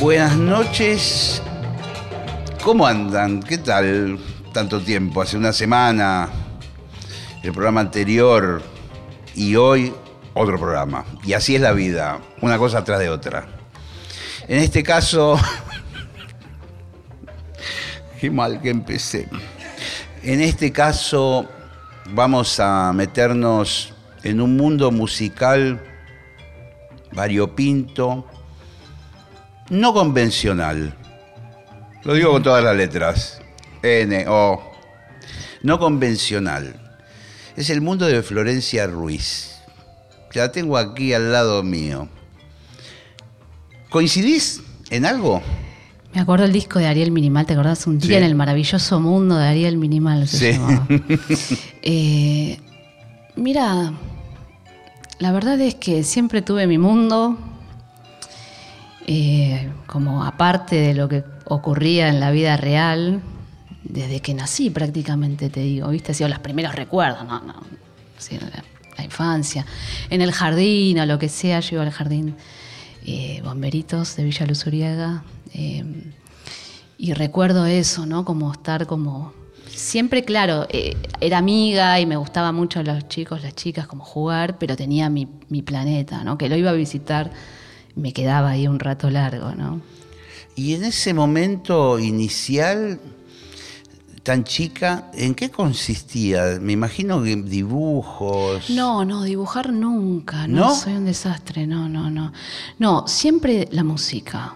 Buenas noches. ¿Cómo andan? ¿Qué tal? Tanto tiempo, hace una semana, el programa anterior y hoy otro programa. Y así es la vida, una cosa tras de otra. En este caso, qué mal que empecé. En este caso vamos a meternos en un mundo musical variopinto, no convencional. Lo digo con todas las letras. N, O. No convencional. Es el mundo de Florencia Ruiz. La tengo aquí al lado mío. ¿Coincidís en algo? Me acuerdo el disco de Ariel Minimal, ¿te acordás? Un día Sí. en el maravilloso mundo de Ariel Minimal se Sí. llamaba. Eh, mira, la verdad es que siempre tuve mi mundo, eh, como aparte de lo que ocurría en la vida real, desde que nací prácticamente, te digo, ¿viste? Ha sido los primeros recuerdos, ¿no? la, infancia. En el jardín o lo que sea, yo iba al jardín eh, Bomberitos de Villa Luzuriaga. eh, y recuerdo eso, ¿no? Como estar como... Siempre, claro, eh, era amiga y me gustaba mucho los chicos, las chicas, como jugar, pero tenía mi, mi planeta, ¿no? Que lo iba a visitar, me quedaba ahí un rato largo, ¿no? Y en ese momento inicial, tan chica, ¿en qué consistía? Me imagino que dibujos. No, no, dibujar nunca, no, ¿No? soy un desastre, no, no, no. No, siempre la música.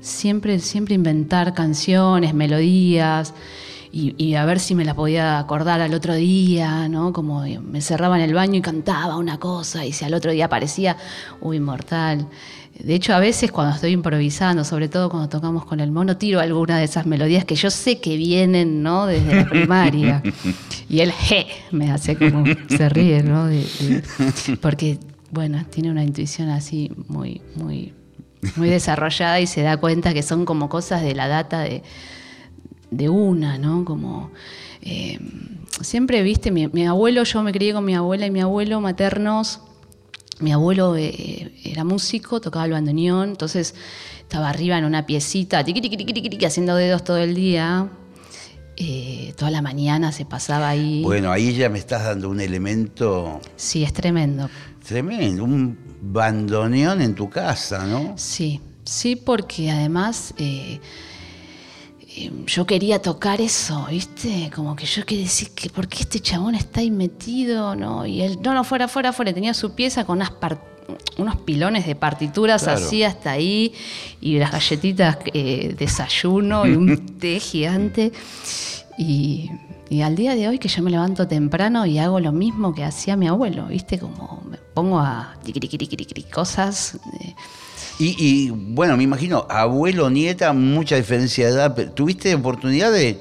Siempre, siempre inventar canciones, melodías y, a ver si me la podía acordar al otro día, ¿no? Como me cerraba en el baño y cantaba una cosa y si al otro día aparecía, uy, mortal. De hecho, a veces cuando estoy improvisando, sobre todo cuando tocamos con el mono, tiro alguna de esas melodías que yo sé que vienen, ¿no? Desde la primaria. Y él, je, me hace como, se ríe, ¿no? Porque, bueno, tiene una intuición así muy, muy, muy desarrollada y se da cuenta que son como cosas de la data de, de una, ¿no? Como eh, siempre, viste, mi, mi abuelo, yo me crié con mi abuela y mi abuelo maternos. Mi abuelo eh, era músico, tocaba el bandoneón, entonces estaba arriba en una piecita, tiqui, tiqui, tiqui, haciendo dedos todo el día. Eh, toda la mañana se pasaba ahí. Bueno, ahí ya me estás dando un elemento Sí, es tremendo. tremendo, un bandoneón en tu casa, ¿no? Sí, sí, porque además eh, eh, yo quería tocar eso, ¿viste? Como que yo quería decir que por qué este chabón está ahí metido, ¿no? Y él, no, no, fuera, fuera, fuera, tenía su pieza con unas unos pilones de partituras Claro. así hasta ahí, y las galletitas, eh, desayuno y un té gigante. Y, y al día de hoy que yo me levanto temprano y hago lo mismo que hacía mi abuelo, ¿viste? Como me pongo a cosas. eh, Y, y, bueno, me imagino, abuelo, nieta, mucha diferencia de edad. pero ¿Tuviste oportunidad de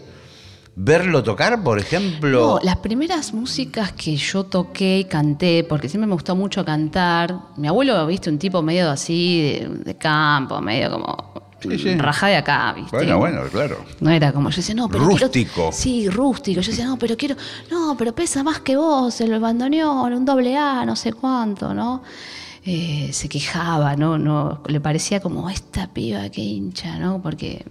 verlo tocar, por ejemplo? No, las primeras músicas que yo toqué y canté, porque siempre me gustó mucho cantar. Mi abuelo, viste, un tipo medio así de, de campo, medio como Sí, sí. rajá de acá, viste. Bueno, bueno, claro. No era como, yo decía, no, pero quiero- Rústico. sí, rústico. Yo decía, no, pero quiero, no, pero pesa más que vos, el bandoneón, un doble A, no sé cuánto, ¿no? Eh, se quejaba, ¿no? no Le parecía como esta piba que hincha, ¿no? Porque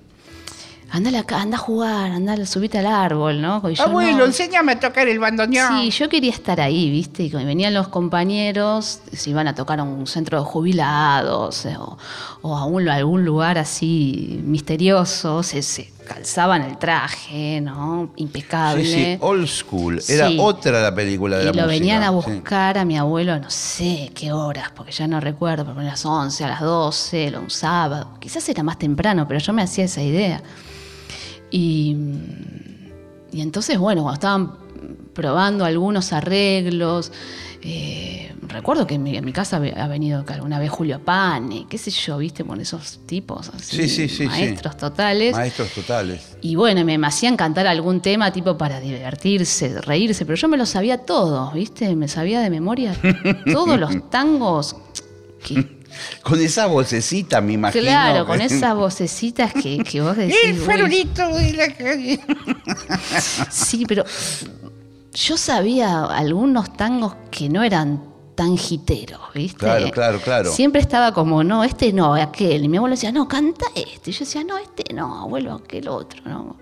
anda, acá, anda a jugar, anda, subite al árbol, ¿no? Yo, Abuelo, no. enséñame a tocar el bandoneón. Sí, yo quería estar ahí, ¿viste? Y venían los compañeros, se iban a tocar a un centro de jubilados eh, o, o a, un- a algún lugar así misterioso, se, se calzaban el traje, ¿no? Impecable. Sí, sí, old school. Era Sí. otra la película de y la lo música. venían a sí. buscar a mi abuelo, no sé qué horas, porque ya no recuerdo, pero a las 11, a las 12, un sábado. Quizás era más temprano, pero yo me hacía esa idea. Y, y entonces, bueno, cuando estaban probando algunos arreglos, eh, recuerdo que en mi, en mi casa ha venido alguna vez Julio Pane, qué sé yo, viste, con esos tipos así, Sí, sí, sí, sí. maestros totales. Maestros totales. Y bueno, me, me hacían cantar algún tema tipo para divertirse, reírse, pero yo me lo sabía todo, ¿viste? Me sabía de memoria todos los tangos. que- Con esa vocecita, me imagino. claro, con esas vocecitas que, que vos decís. El "Uy, farolito de la calle. Sí, pero yo sabía algunos tangos que no eran tan jiteros, ¿viste? Claro, claro, claro. Siempre estaba como, no, este no, aquel. Y mi abuelo decía, no, canta este. Y yo decía, no, este no, abuelo, aquel otro, ¿no?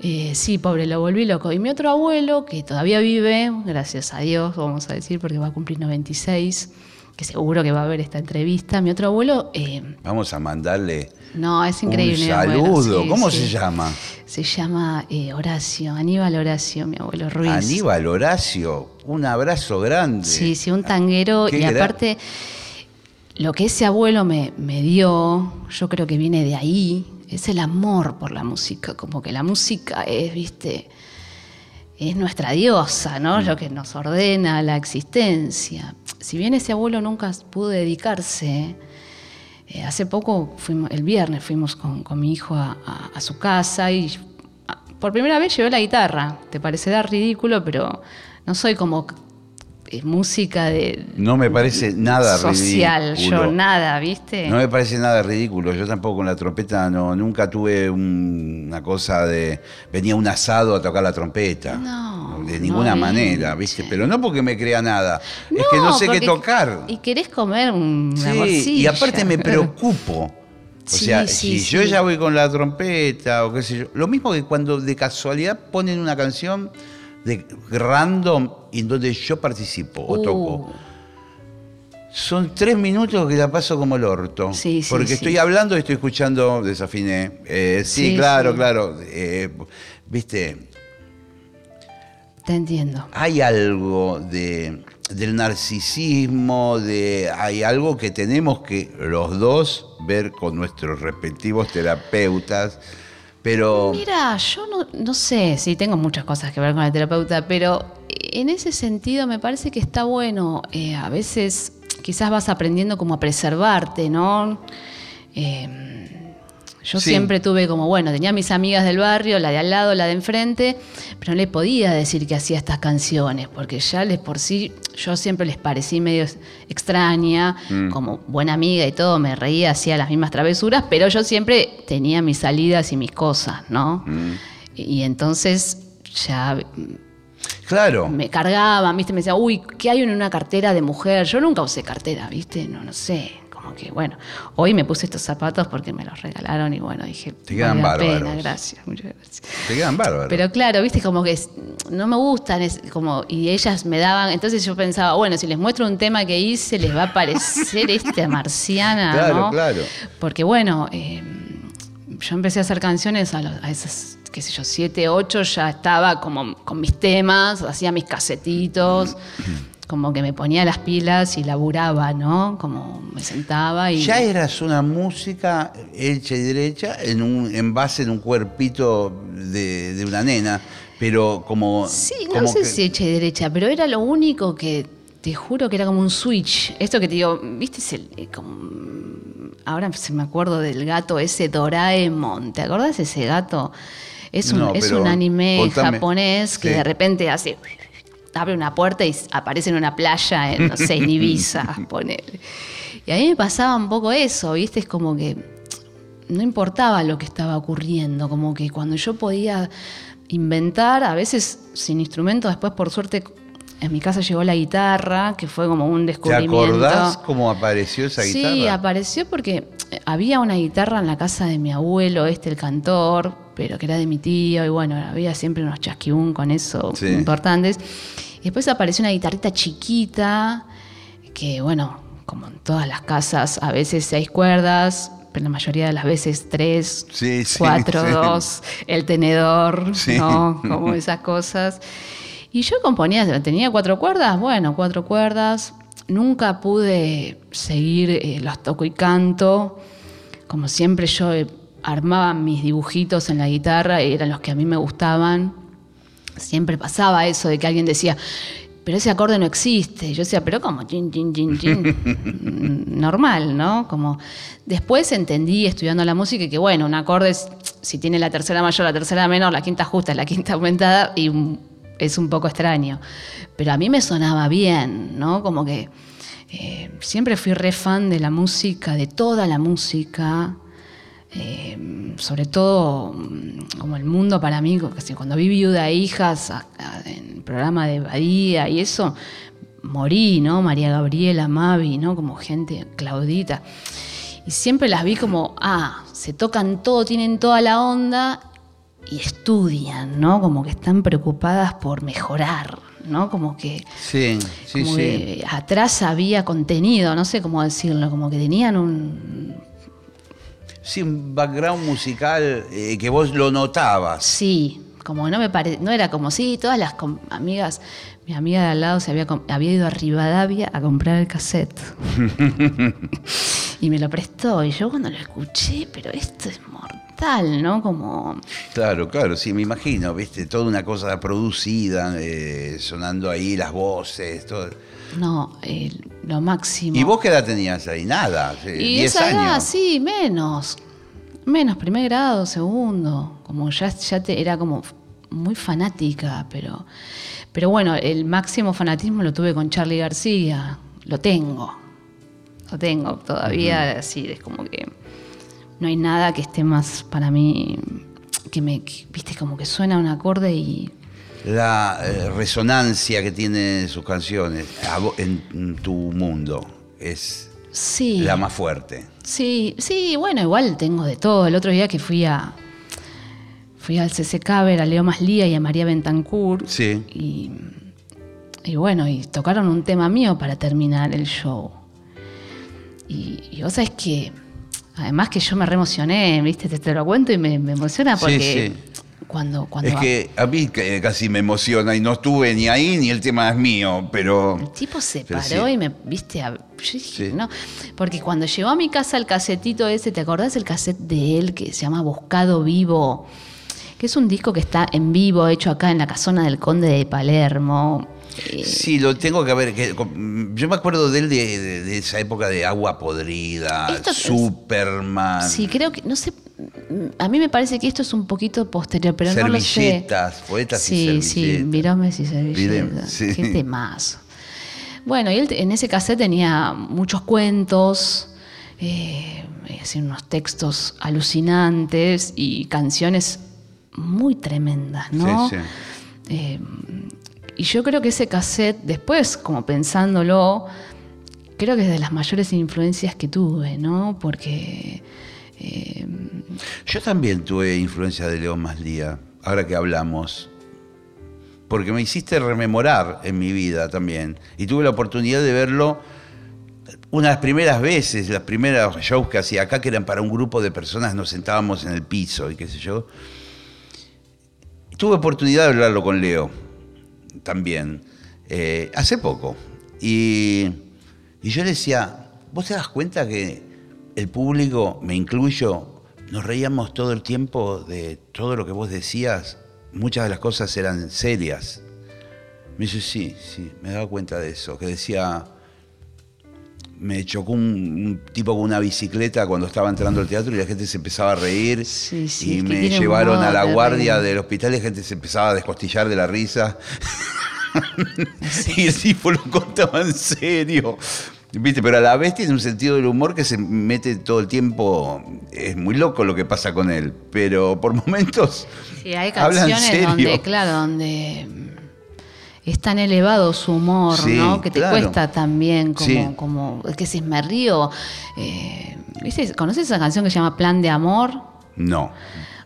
Eh, sí, pobre, lo volví loco. Y mi otro abuelo, que todavía vive, gracias a Dios, vamos a decir, porque va a cumplir 96, que seguro que va a ver esta entrevista. Mi otro abuelo, eh, Vamos a mandarle no, es increíble. un saludo. sí, ¿Cómo sí. se llama? Se llama eh, Horacio, Aníbal Horacio, mi abuelo Ruiz. Aníbal Horacio. Un abrazo grande. Sí, sí, un tanguero. Qué Y aparte, lo que ese abuelo me, me dio, yo creo que viene de ahí, es el amor por la música. Como que la música es, viste, es nuestra diosa, Mm. ¿no? Lo que nos ordena la existencia. Si bien ese abuelo nunca pudo dedicarse, eh, hace poco, fuimos, el viernes, fuimos con, mi hijo a, a- su casa y por primera vez llevé la guitarra. Te parecerá ridículo, pero no soy como música de No me parece nada social, ridículo. yo nada, ¿viste? No me parece nada ridículo. Yo tampoco con la trompeta no, nunca tuve un- una cosa de venía un asado a tocar la trompeta. No, de ninguna no manera. ¿viste? Pero no porque me crea nada, es que no sé qué tocar. Y querés comer una Sí, y aparte me preocupo. O Sí, sea, sí, si yo ya voy con la trompeta o qué sé yo. Lo mismo que cuando de casualidad ponen una canción de random en donde yo participo o Uh, toco. Son tres minutos que la paso como el orto. Sí, sí, porque sí. estoy hablando y estoy escuchando, desafiné. Eh, sí, claro, claro. Eh, Viste, Te entiendo. hay algo de, del narcisismo, de, hay algo que tenemos que los dos ver con nuestros respectivos terapeutas, pero Mira, yo no, no sé si tengo muchas cosas que ver con el terapeuta, pero en ese sentido me parece que está bueno. eh, a veces quizás vas aprendiendo como a preservarte, ¿no? Eh, yo Sí. siempre tuve como, bueno, tenía mis amigas del barrio, la de al lado, la de enfrente, pero no le podía decir que hacía estas canciones, porque ya les por sí, yo siempre les parecí medio extraña, como buena amiga y todo, me reía, hacía las mismas travesuras, pero yo siempre tenía mis salidas y mis cosas, ¿no? Y entonces ya claro, me cargaban, ¿viste? Me decían, uy, ¿qué hay en una cartera de mujer? Yo nunca usé cartera, ¿viste? No, no sé. Como que, bueno, hoy me puse estos zapatos porque me los regalaron y bueno, dije, Te quedan la pena, bárbaros. gracias, muchas gracias. te quedan bárbaros. Pero claro, viste, como que no me gustan, es como, y ellas me daban, entonces yo pensaba, bueno, si les muestro un tema que hice, les va a parecer esta marciana, Claro, ¿no? claro. Porque bueno, eh, yo empecé a hacer canciones a, los- a esas, qué sé yo, siete, ocho, ya estaba como con mis temas, hacía mis casetitos, como que me ponía las pilas y laburaba, ¿no? Como me sentaba y... ya eras una música hecha y derecha en, un, en base en un cuerpito de, de una nena, pero como... Sí, no como sé que- si hecha y derecha, pero era lo único que te juro que era como un switch. Esto que te digo, ¿viste? Es el, eh, como- ahora se me acuerdo del gato ese Doraemon. ¿Te acordás de ese gato? Es un, No, es un anime contame. japonés que Sí. de repente hace. Abre una puerta y aparece en una playa en, no sé, en Ibiza, ponele. Y a mí me pasaba un poco eso, ¿viste? Es como que no importaba lo que estaba ocurriendo, como que cuando yo podía inventar, a veces sin instrumento, después por suerte en mi casa llegó la guitarra, que fue como un ¿Te descubrimiento. acordás cómo apareció esa guitarra? Sí, apareció porque había una guitarra en la casa de mi abuelo, este el cantor, pero que era de mi tío, y bueno, había siempre unos chasquibún con eso Sí. importantes. Y después apareció una guitarrita chiquita, que bueno, como en todas las casas, a veces seis cuerdas, pero la mayoría de las veces tres, Sí, cuatro, sí. dos, el tenedor. ¿no? Como esas cosas. Y yo componía, tenía cuatro cuerdas, bueno, cuatro cuerdas. Nunca pude seguir eh, los toco y canto. Como siempre yo armaba mis dibujitos en la guitarra, y eran los que a mí me gustaban. Siempre pasaba eso de que alguien decía, pero ese acorde no existe. Y yo decía, pero ¿cómo? Chin, chin, chin, chin. Normal, ¿no? Como después entendí estudiando la música que, bueno, un acorde, es, si tiene la tercera mayor, la tercera menor, la quinta justa, la quinta aumentada, y es un poco extraño. Pero a mí me sonaba bien, ¿no? Como que eh, siempre fui re fan de la música, de toda la música. Eh, sobre todo mm, como el mundo para mí, cuando vi viuda e hijas en el programa de Badía y eso, morí, ¿no? María Gabriela, Mavi, ¿no? Como gente, Claudita. Y siempre las vi como, ah, se tocan todo, tienen toda la onda y estudian, ¿no? Como que están preocupadas por mejorar, ¿no? Como que, sí, sí, sí. atrás había contenido, no sé cómo decirlo, como que tenían un... Sí, un background musical eh, que vos lo notabas. Sí, como no me pare... no era como, sí, todas las amigas, mi amiga de al lado se había, había ido a Rivadavia a comprar el cassette. y me lo prestó, y yo cuando lo escuché, pero esto es mortal ¿no? Como... Claro, claro, sí, me imagino, viste, toda una cosa producida, eh, sonando ahí las voces, todo. No, lo máximo. ¿Y vos qué edad tenías ahí? Nada, y esa Edad, sí, menos. Menos, primer grado, segundo. Como ya, ya te, era como muy fanática, pero, pero bueno, el máximo fanatismo lo tuve con Charlie García. Lo tengo. Lo tengo todavía, así, es como que no hay nada que esté más para mí que me, viste, como que suena un acorde y... La eh, resonancia que tienen sus canciones en, tu mundo es la más fuerte. Sí, sí, bueno, igual tengo de todo. El otro día que fui a fui al CCK a ver a Leo Maslía y a María Bentancur. Sí. Y, y bueno, y tocaron un tema mío para terminar el show. Y, y vos sabés que Además que yo me reemocioné, ¿viste? Te, lo cuento y me, emociona porque cuando, cuando... Es que a mí casi me emociona y no estuve ni ahí ni el tema es mío, pero... El tipo se paró y me, viste, no, porque cuando llegó a mi casa el casetito ese, ¿te acordás el cassette de él que se llama Buscado Vivo? Que es un disco que está en vivo, hecho acá en la casona del Conde de Palermo. Sí, lo tengo que ver. yo me acuerdo de él de, esa época de agua podrida, Superman. Sí, creo que, no sé, a mí me parece que esto es un poquito posterior, pero no lo sé. poetas sí, y servilletas. Sí, viromes y servilletas. Sí. Qué temazo. Bueno, y él en ese cassette tenía muchos cuentos, eh, unos textos alucinantes y canciones muy tremendas, ¿no? Sí, sí. Eh, y yo creo que ese cassette, después, como pensándolo, creo que es de las mayores influencias que tuve, ¿no? Porque... Yo también tuve influencia de León Maslía, ahora que hablamos. Porque me hiciste rememorar en mi vida también. Y tuve la oportunidad de verlo una de las primeras veces, las primeras shows que hacía acá, que eran para un grupo de personas, nos sentábamos en el piso y qué sé yo. Tuve oportunidad de hablarlo con Leo también, eh, hace poco. Y, y yo decía, ¿vos te das cuenta que el público, me incluyo, nos reíamos todo el tiempo de todo lo que vos decías? Muchas de las cosas eran serias. Me dice, sí, sí, me he dado cuenta de eso, que decía, me chocó un, tipo con una bicicleta cuando estaba entrando al teatro y la gente se empezaba a reír. y me llevaron a la guardia del hospital y la gente se empezaba a descostillar de la risa. y el tipo lo contaba en serio. ¿Viste? Pero a la vez tiene un sentido del humor que se mete todo el tiempo. Es muy loco lo que pasa con él. Pero por momentos. Sí, hay canciones donde, claro, donde es tan elevado su humor, ¿no? Que te cuesta también, como, como que si me río. Eh, ¿Conoces esa canción que se llama Plan de Amor? No.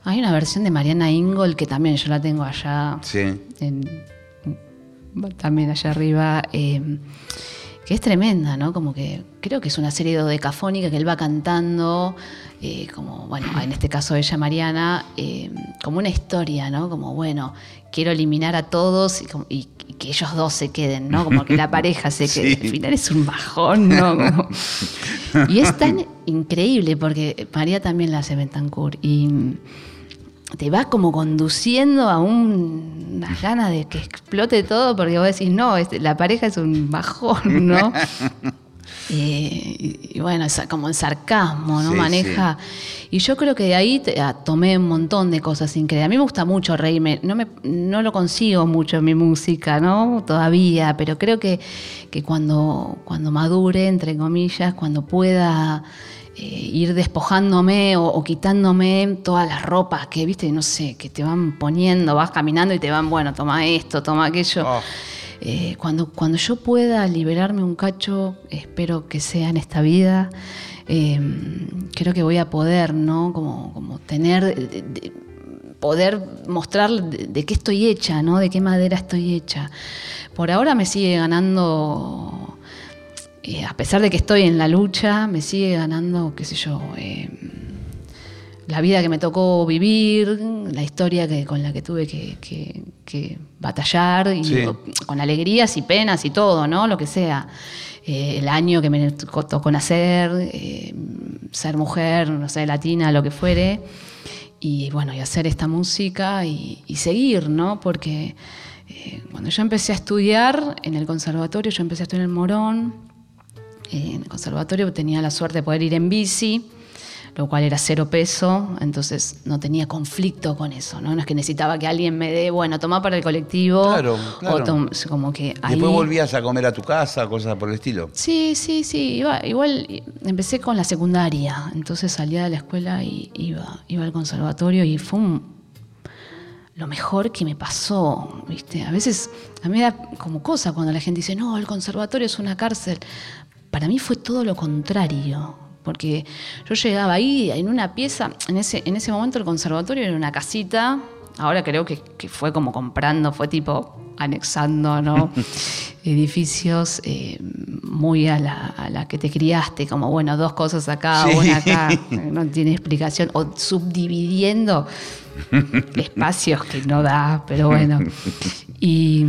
Hay una versión de Mariana Ingol que también yo la tengo allá. Sí. también allá arriba. Eh, que es tremenda, ¿no? Como que creo que es una serie de decafónica que él va cantando, eh, como, bueno, en este caso ella, Mariana, como una historia, ¿no? Como, bueno, quiero eliminar a todos y, que ellos dos se queden, ¿no? Como que la pareja se quede. Al final es un bajón, ¿no? y es tan increíble porque María también la hace Bentancur y te va como conduciendo a un- unas ganas de que explote todo, porque vos decís, no, este, la pareja es un bajón, ¿no? Eh, y, y bueno, es como el sarcasmo, ¿no? Sí, Maneja. Y yo creo que de ahí te- ah, tomé un montón de cosas increíbles. A mí me gusta mucho reírme. No, me, no lo consigo mucho en mi música, ¿no? Todavía, pero creo que, que cuando, cuando madure, entre comillas, cuando pueda eh, ir despojándome o, o quitándome todas las ropas que, viste, no sé, que te van poniendo, vas caminando y te van, bueno, toma esto, toma aquello. Oh. Eh, cuando, cuando yo pueda liberarme un cacho, espero que sea en esta vida, eh, creo que voy a poder, ¿no? Como, como tener, de- de- poder mostrar de, de qué estoy hecha, ¿no? De qué madera estoy hecha. Por ahora me sigue ganando, eh, a pesar de que estoy en la lucha, me sigue ganando, qué sé yo, eh, la vida que me tocó vivir, la historia que, con la que tuve que, que- que batallar, y Sí. con alegrías y penas y todo, ¿no? Lo que sea. Eh, el año que me tocó, nacer, eh, ser mujer, no sé, latina, lo que fuere. Y bueno, y hacer esta música y, y seguir, ¿no? Porque eh, cuando yo empecé a estudiar en el conservatorio, yo empecé a estudiar en Morón, eh, en el conservatorio tenía la suerte de poder ir en bici, lo cual era cero peso, entonces no tenía conflicto con eso, ¿no? No es que necesitaba que alguien me dé, bueno, toma para el colectivo. Claro, claro. O como que ahí... Después volvías a comer a tu casa, cosas por el estilo. Sí, sí, sí. Iba, igual empecé con la secundaria, entonces salía de la escuela y iba, iba al conservatorio y fue un- lo mejor que me pasó, ¿viste? A veces a mí me da como cosa cuando la gente dice, no, el conservatorio es una cárcel. Para mí fue todo lo contrario, porque yo llegaba ahí en una pieza, en ese, en ese momento el conservatorio era una casita, ahora creo que, que fue como comprando, fue tipo anexando, ¿no? Edificios eh, muy a la, a la que te criaste, como bueno, dos cosas acá, Sí. una acá, no tiene explicación, o subdividiendo espacios que no da, pero bueno. Y,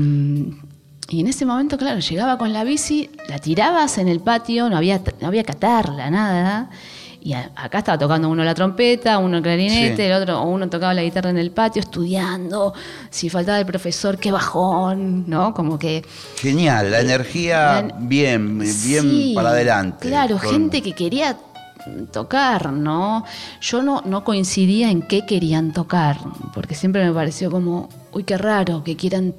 y en ese momento, claro, llegaba con la bici, la tirabas en el patio, no había, no había que atarla, nada. Y a- acá estaba tocando uno la trompeta, uno el clarinete, Sí. el otro, o uno tocaba la guitarra en el patio, estudiando. Si faltaba el profesor, qué bajón, ¿no? Como que. Genial, la energía La- bien, bien Sí, para adelante. Claro, Con- gente que quería tocar, ¿no? Yo no, no coincidía en qué querían tocar, porque siempre me pareció como, uy, qué raro que quieran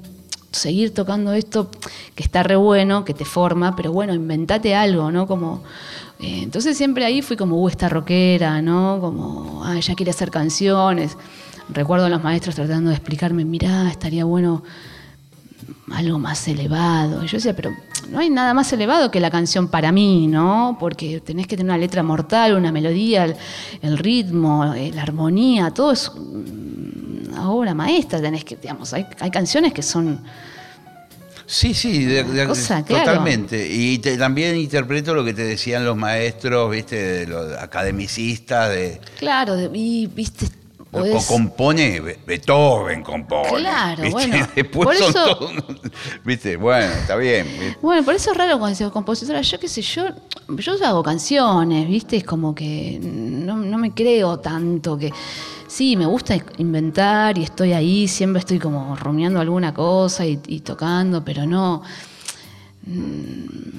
seguir tocando esto, que está re bueno, que te forma, pero bueno, inventate algo, ¿no? Como, eh, entonces siempre ahí fui como, uh, esta rockera, ¿no? Como, ah, ella quiere hacer canciones. Recuerdo a los maestros tratando de explicarme, mirá, estaría bueno algo más elevado. Y yo decía, pero no hay nada más elevado que la canción para mí, ¿no? Porque tenés que tener una letra mortal, una melodía, el, el ritmo, eh, la armonía, todo es una obra maestra. Tenés que, digamos, hay, hay canciones que son. Sí, sí, de- de- Cosa, claro. totalmente. Y te- también interpreto lo que te decían los maestros, viste, de los academicistas, de Claro, de- y viste. o compone, Be- Beethoven compone. Claro, ¿viste? bueno, Después por son eso- todos, viste, bueno, está bien. ¿viste? Bueno, por eso es raro cuando digo compositora. Yo qué sé, yo, yo hago canciones, ¿viste? Es como que no, no me creo tanto que. Sí, me gusta inventar y estoy ahí, siempre estoy como rumiando alguna cosa y, tocando, pero no. Mm,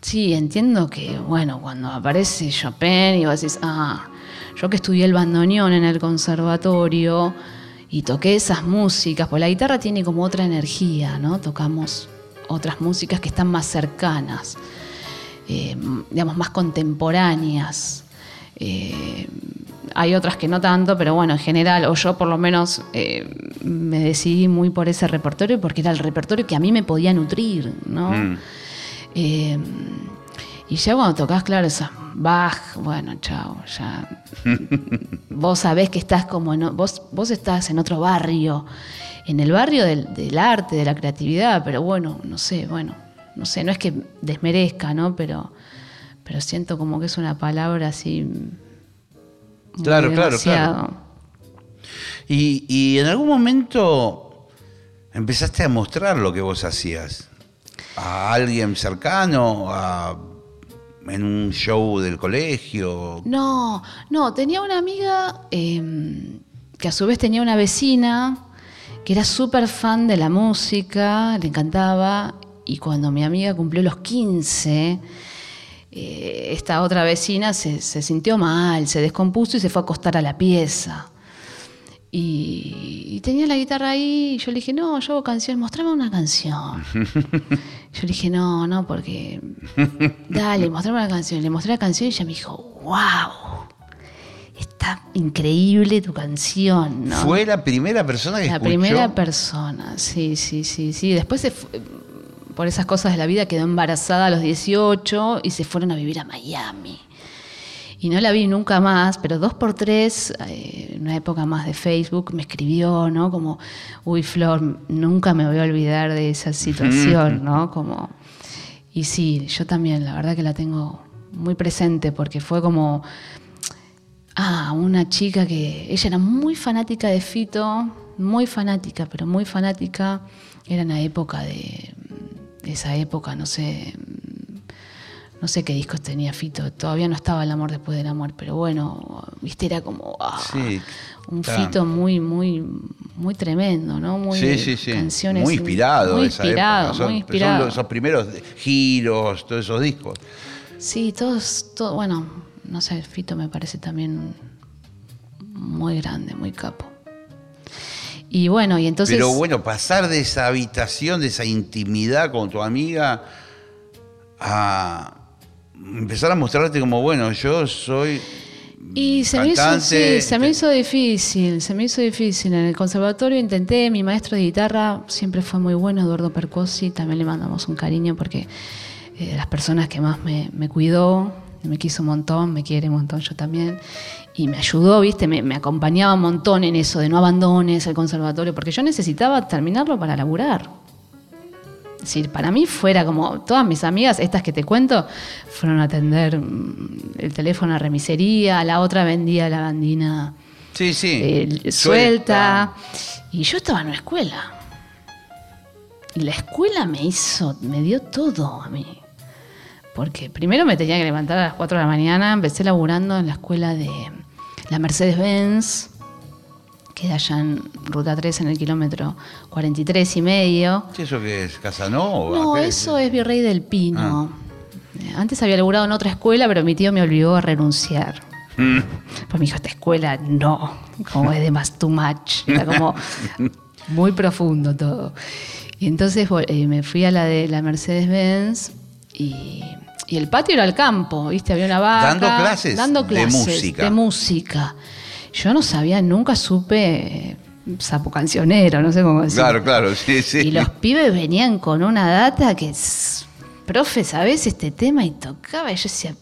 Sí, entiendo que, bueno, cuando aparece Chopin y vos decís, ah, yo que estudié el bandoneón en el conservatorio y toqué esas músicas, pues la guitarra tiene como otra energía, ¿no? Tocamos otras músicas que están más cercanas, eh, digamos, más contemporáneas. Eh, hay otras que no tanto, pero bueno, en general, o yo por lo menos eh, me decidí muy por ese repertorio porque era el repertorio que a mí me podía nutrir, ¿no? Mm. Eh, y ya cuando tocas, claro, esas Bach, bueno, chao, ya. vos sabés que estás como en, vos, vos estás en otro barrio, en el barrio del, del arte, de la creatividad, pero bueno, no sé, bueno, no sé, no es que desmerezca, ¿no? Pero, pero siento como que es una palabra así. Claro, claro, claro. Y, y en algún momento empezaste a mostrar lo que vos hacías a alguien cercano, a- en un show del colegio. No, no, tenía una amiga eh, que a su vez tenía una vecina que era súper fan de la música, le encantaba, y cuando mi amiga cumplió los 15, eh, esta otra vecina se, se sintió mal, se descompuso y se fue a acostar a la pieza. Y, y tenía la guitarra ahí y yo le dije, no, yo hago canciones, mostrame una canción. Yo le dije, no, no, porque... Dale, mostrame una canción. Le mostré la canción y ella me dijo, wow, está increíble tu canción. ¿no? Fue la primera persona que La escuchó. primera persona, sí, sí, sí, sí. Después, se fu- por esas cosas de la vida, quedó embarazada a los 18 y se fueron a vivir a Miami. Y no la vi nunca más, pero dos por tres, eh, en una época más de Facebook, me escribió, ¿no? Como, uy, Flor, nunca me voy a olvidar de esa situación, ¿no? Como, y sí, yo también, la verdad que la tengo muy presente porque fue como, Ah, una chica que ella era muy fanática de Fito, muy fanática, pero muy fanática. Era en la época de esa época, no sé, no sé qué discos tenía Fito. Todavía no estaba el amor después del amor, pero bueno, viste, era como ah, Sí, un está. Fito muy, muy, muy tremendo, ¿no? Muy Sí, sí, sí. canciones muy inspirado muy de esa inspirado, época. Son- muy son inspirado. los- esos primeros giros, todos esos discos. Sí, todos, todo, bueno, no sé, Fito me parece también muy grande, muy capo. Y bueno, y entonces... Pero bueno, pasar de esa habitación, de esa intimidad con tu amiga, a empezar a mostrarte como, bueno, yo soy Y se me, hizo, sí, se me te- hizo difícil, se me hizo difícil. En el conservatorio intenté, mi maestro de guitarra siempre fue muy bueno, Eduardo Percosi, también le mandamos un cariño porque eh, las personas que más me, me cuidó, me quiso un montón, me quiere un montón yo también, y me ayudó, viste, me, me acompañaba un montón en eso, de no abandones el conservatorio, porque yo necesitaba terminarlo para laburar. Es decir, para mí fuera como todas mis amigas, estas que te cuento, fueron a atender mm, el teléfono a remisería, la otra vendía la bandina Sí, sí. eh, suelta. Y yo estaba en una escuela. Y la escuela me hizo, me dio todo a mí. Porque primero me tenía que levantar a las 4 de la mañana, empecé laburando en la escuela de la Mercedes-Benz, queda allá en Ruta 3 en el kilómetro 43 y medio. Sí, ¿Eso qué es? ¿Casanova? No, ¿Qué eso es Virrey del Pino. Eh, Antes había laburado en otra escuela, pero mi tío me obligó a renunciar. Mm. Pues me dijo, esta escuela no, como es de más too much. Era como muy profundo todo. Y entonces eh, me fui a la de la Mercedes-Benz y, y el patio era el campo, ¿viste? Había una vaca. Dando clases dando de música. de música. Yo no sabía, nunca supe eh, sapo cancionero, no sé cómo decirlo. Claro, claro, sí, sí. Y los pibes venían con una data que, es, profe, ¿sabés este tema? Y tocaba, y yo decía,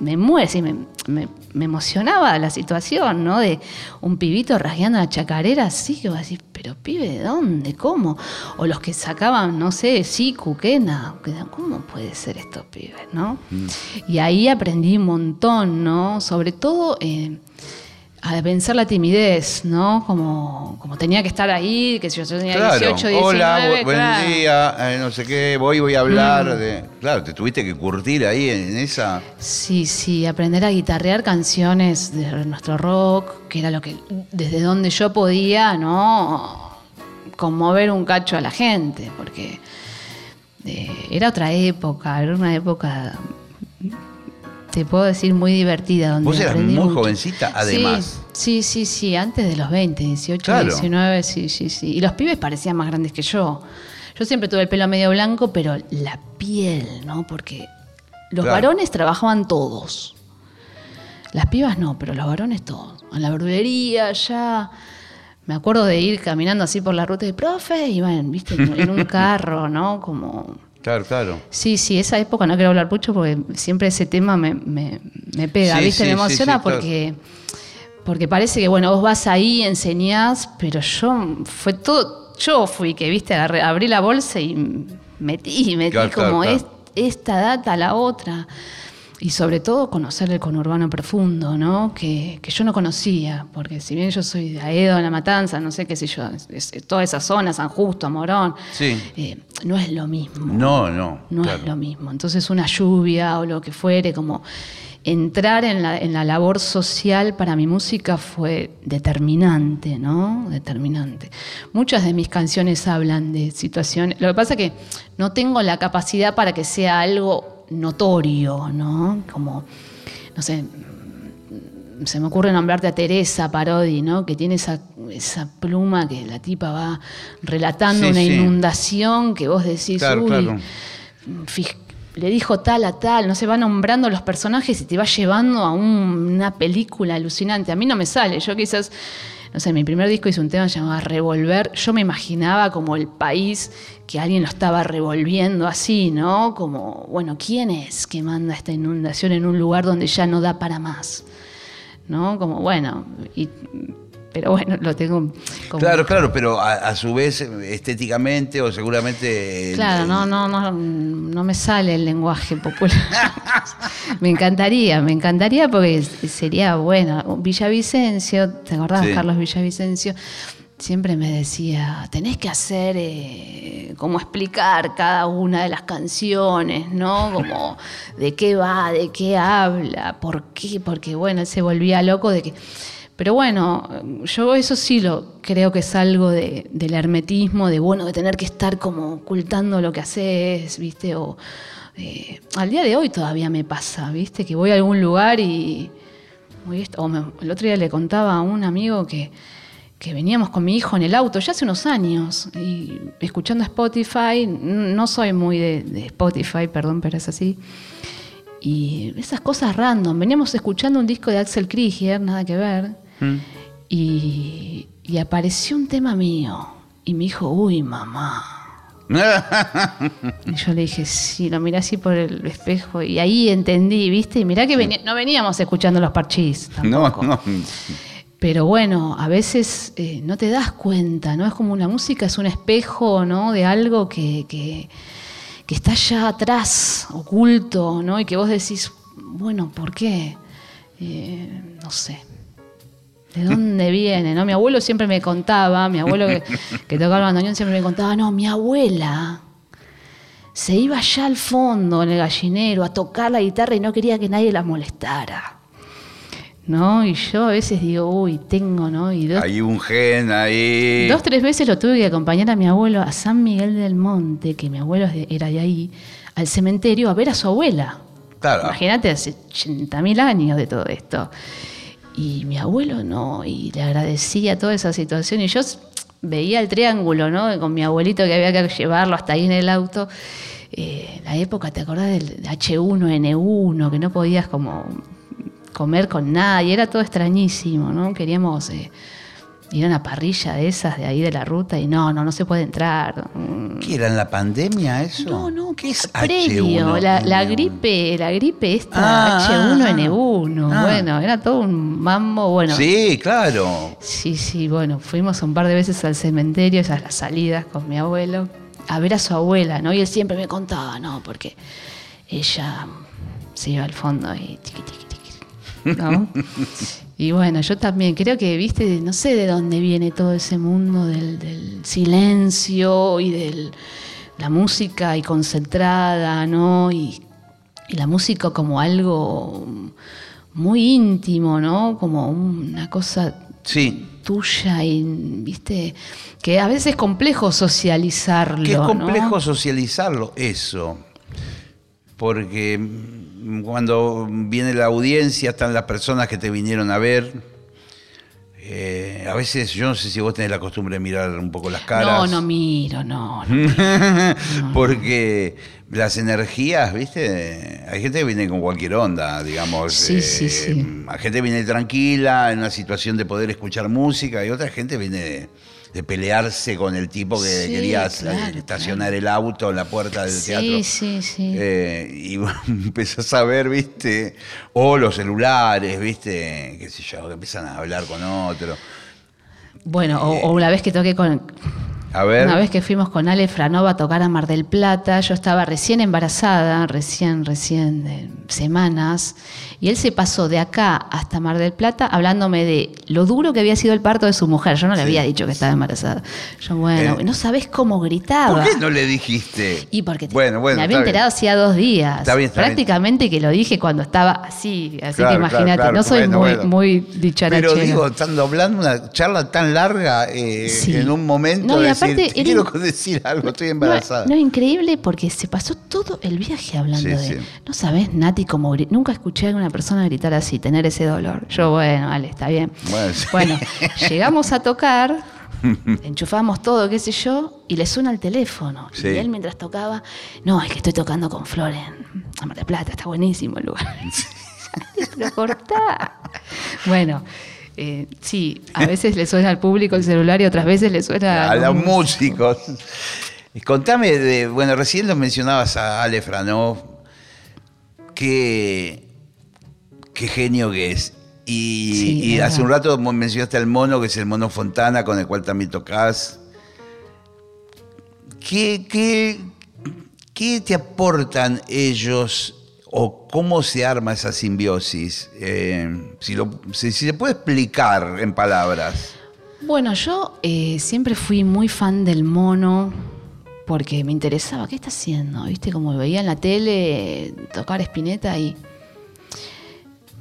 me muere, sí, me, me- me emocionaba la situación, ¿no? De un pibito rasgueando la chacarera así, que vos decís, pero pibe, ¿de dónde? ¿Cómo? O los que sacaban, no sé, sí, cuquena, ¿cómo puede ser estos pibes, no? Y ahí aprendí un montón, ¿no? Sobre todo... eh, a vencer la timidez, ¿no? Como, como tenía que estar ahí, que si yo tenía Claro. 18, 19, Hola, bu- buen claro. Mm. día, eh, no sé qué, voy, voy a hablar de... Claro, te tuviste que curtir ahí en esa... Sí, sí, aprender a guitarrear canciones de nuestro rock, que era lo que, desde donde yo podía, ¿no? Conmover un cacho a la gente, porque eh, era otra época, era una época, te puedo decir, muy divertida. Donde Vos eras muy mucho. jovencita, además. Sí, sí, sí, sí, antes de los 20, 18, Claro. 19, sí, sí, sí. Y los pibes parecían más grandes que yo. Yo siempre tuve el pelo medio blanco, pero la piel, ¿no? Porque los Claro. varones trabajaban todos. Las pibas no, pero los varones todos. En la verdulería, ya. Me acuerdo de ir caminando así por la ruta de profe, iban, viste, en un carro, ¿no? Como. Claro, claro. Sí, sí, esa época no quiero hablar mucho porque siempre ese tema me, me- me pega, Sí, ¿viste? sí, me emociona sí, claro. porque, porque parece que, bueno, vos vas ahí, enseñás, pero yo, fue todo, yo fui que, ¿viste? Agarré- abrí la bolsa y metí, metí claro, como claro. es- esta data, la otra. Y sobre todo conocer el conurbano profundo, ¿no? Que, que yo no conocía, porque si bien yo soy de Aedo, La Matanza, no sé qué sé yo, es- es- toda esa zona, San Justo, Morón, Sí. eh, no es lo mismo. No, no. No claro. es lo mismo. Entonces una lluvia o lo que fuere, como entrar en la, en la labor social para mi música fue determinante, ¿no? Determinante. Muchas de mis canciones hablan de situaciones. Lo que pasa es que no tengo la capacidad para que sea algo notorio, ¿no? Como, no sé, se me ocurre nombrarte a Teresa Parodi, ¿no? Que tiene esa, esa pluma que la tipa va relatando Sí, una sí. inundación que vos decís, Claro, uy, claro. le dijo tal a tal, no se va nombrando los personajes y te va llevando a un- una película alucinante. A mí no me sale, yo quizás, no sé, mi primer disco hizo un tema llamado Revolver, yo me imaginaba como el país que alguien lo estaba revolviendo así, ¿no? Como, bueno, ¿quién es que manda esta inundación en un lugar donde ya no da para más? ¿No? Como, bueno, y- pero bueno, lo tengo como... Claro, claro, pero a, a su vez estéticamente o seguramente... Claro, el- no, no, no, no me sale el lenguaje popular. me encantaría, me encantaría porque sería bueno. Villavicencio, ¿te acordás, Sí. Carlos Villavicencio? Siempre me decía, tenés que hacer, eh, como explicar cada una de las canciones, ¿no? Como de qué va, de qué habla, por qué, porque bueno, él se volvía loco de que... Pero bueno, yo eso sí lo creo que es algo de- del hermetismo, de bueno, de tener que estar como ocultando lo que haces, ¿viste? O eh, al día de hoy todavía me pasa, ¿viste? Que voy a algún lugar y. el otro día le contaba a un amigo que, que veníamos con mi hijo en el auto, ya hace unos años, y escuchando Spotify, no soy muy de, de Spotify, perdón, pero es así. Y esas cosas random. Veníamos escuchando un disco de Axel Krieger, nada que ver. Mm. Y, y apareció un tema mío. Y me dijo, uy, mamá. Y yo le dije, sí, lo miré así por el espejo. Y ahí entendí, ¿viste? Y mirá que no veníamos escuchando los parchís. no, Tampoco. no. Pero bueno, a veces eh, no te das cuenta, ¿no? Es como la música es un espejo, ¿no? De algo que, que, que está allá atrás, oculto, ¿no? Y que vos decís, bueno, ¿por qué? Eh, no sé. ¿De dónde viene? ¿no? Mi abuelo siempre me contaba, mi abuelo que, que tocaba el bandoneón siempre me contaba, no, mi abuela se iba allá al fondo, en el gallinero, a tocar la guitarra y no quería que nadie la molestara. ¿No? Y yo a veces digo, uy, tengo, ¿no? Y dos, Hay un gen ahí. dos, tres veces lo tuve que acompañar a mi abuelo a San Miguel del Monte, que mi abuelo era de ahí, al cementerio a ver a su abuela. Claro. Imagínate, hace 80.000 años de todo esto. Y mi abuelo no, y le agradecía toda esa situación. Y yo veía el triángulo, ¿no? Con mi abuelito que había que llevarlo hasta ahí en el auto. Eh, la época, ¿te acordás del H1N1? Que no podías como comer con nada. Y era todo extrañísimo, ¿no? Queríamos eh, ir a una parrilla de esas de ahí de la ruta y no, no, no se puede entrar. Mm, ¿Qué era en la pandemia eso? no, no, ¿qué es previo, H1N1? la, la gripe, la gripe esta Ah, H1N1, ah. bueno, era todo un mambo, bueno. Sí, claro. Sí, sí, bueno, fuimos un par de veces al cementerio, esas las salidas con mi abuelo, a ver a su abuela, ¿no? Y él siempre me contaba, no, porque ella se iba al fondo y tiqui, tiqui, ¿no? y bueno, yo también creo que, viste, no sé de dónde viene todo ese mundo del, del silencio y de la música y concentrada, ¿no? Y, y la música como algo muy íntimo, ¿no? Como una cosa Sí. tuya y, viste, que a veces es complejo socializarlo. Que es ¿no? complejo socializarlo, eso. Porque cuando viene la audiencia, están las personas que te vinieron a ver. Eh, a veces, yo no sé si vos tenés la costumbre de mirar un poco las caras. No, no miro, no. no. Porque las energías, ¿viste? Hay gente que viene con cualquier onda, digamos. Sí, sí, sí. Hay gente que viene tranquila, en una situación de poder escuchar música, y otra gente viene de, de pelearse con el tipo que Sí, quería claro, estacionar claro. el auto en la puerta del teatro. Sí, sí, sí. Eh, y empezás a ver, ¿viste? O los celulares, ¿viste? Qué sé yo, que empiezan a hablar con otro. Bueno, o, o una vez que toqué con, A ver. Una vez que fuimos con Ale Franova a tocar a Mar del Plata, yo estaba recién embarazada, recién, recién de semanas, y él se pasó de acá hasta Mar del Plata hablándome de lo duro que había sido el parto de su mujer. Yo no le había dicho que estaba embarazada. Yo, bueno, Eh, no sabés cómo gritaba. ¿Por qué no le dijiste? Y porque bueno, bueno, me había enterado hacía dos días. Está bien, está bien. Prácticamente que lo dije cuando estaba así. Así Claro, que imagínate, claro, no soy bueno, muy, bueno. muy dicharachera. Pero digo, estando hablando una charla tan larga eh, Sí. en un momento No, aparte "Te quiero decir algo, estoy No, embarazada. no, increíble porque se pasó todo el viaje hablando Sí, de. sí. No sabés, Nati, cómo Nunca escuché a alguna persona gritar así, tener ese dolor. Yo, bueno, vale, está bien. Bueno, sí. Bueno, llegamos a tocar, enchufamos todo, qué sé yo, y le suena el teléfono. Y él mientras tocaba, no, es que estoy tocando con Flor en en Mar del Plata, está buenísimo el lugar. Pero cortá. Bueno. Eh, sí, a veces le suena al público el celular y otras veces le suena a los músicos. Contame de, bueno, recién lo mencionabas a Ale Franov, qué, qué genio que es. Y, Sí, y es hace un rato mencionaste al mono, que es el mono Fontana, con el cual también tocas. ¿Qué, qué, qué te aportan ellos o cómo se arma esa simbiosis? Eh, si, lo- si- si se puede explicar en palabras. Bueno, yo eh, siempre fui muy fan del mono porque me interesaba. ¿Qué está haciendo? ¿Viste? Como veía en la tele tocar Espineta y.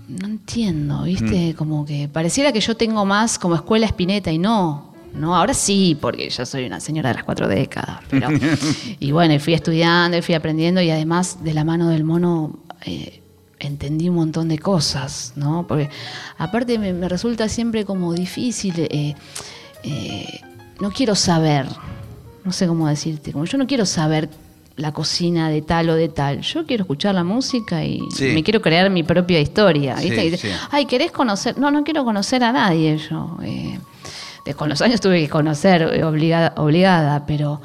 No entiendo, ¿viste? Como que pareciera que yo tengo más como escuela Espineta y no. No, ahora sí, porque yo soy una señora de las cuatro décadas. Pero, y bueno, fui estudiando y fui aprendiendo y además de la mano del mono eh, entendí un montón de cosas, ¿no? Porque aparte me, me resulta siempre como difícil, eh, eh, no quiero saber, no sé cómo decirte, como yo no quiero saber la cocina de tal o de tal, yo quiero escuchar la música y Sí. me quiero crear mi propia historia, ¿viste? Sí, Y dice, sí. Ay, ¿querés conocer? No, no quiero conocer a nadie yo. eh, de- con los años tuve que conocer eh, obligada, obligada pero...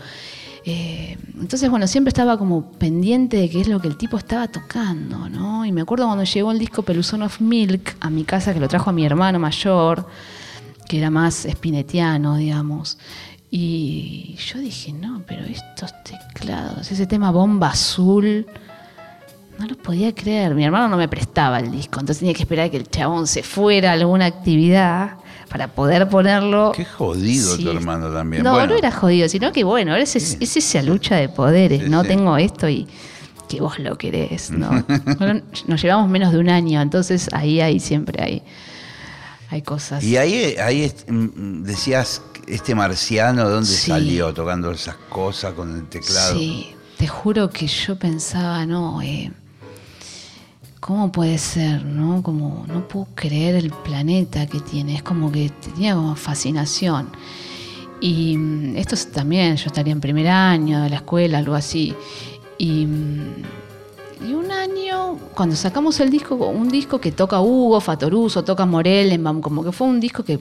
eh, entonces, bueno, siempre estaba como pendiente de qué es lo que el tipo estaba tocando, ¿no? Y me acuerdo cuando llegó el disco Peluzón of Milk a mi casa, que lo trajo a mi hermano mayor, que era más espinetiano, digamos. Y yo dije, no, pero estos teclados, ese tema bomba azul, no lo podía creer. Mi hermano no me prestaba el disco, entonces tenía que esperar que el chabón se fuera a alguna actividad para poder ponerlo. Qué jodido Sí. tu hermano también. No, Bueno. no era jodido, sino que bueno, es, es, es esa lucha de poderes, Sí, no sí. tengo esto y que vos lo querés, ¿no? Nos llevamos menos de un año, entonces ahí, ahí siempre hay, hay cosas. Y ahí, ahí est- mm, decías, este marciano, ¿de dónde salió tocando esas cosas con el teclado? Sí, te juro que yo pensaba, no, eh, ¿cómo puede ser, no? Como no puedo creer el planeta que tiene, es como que tenía como fascinación. Y mm, esto es también, yo estaría en primer año de la escuela, algo así. Y, mm, y un año, cuando sacamos el disco, un disco que toca Hugo, Fatoruso, toca Morellenbaum, como que fue un disco que,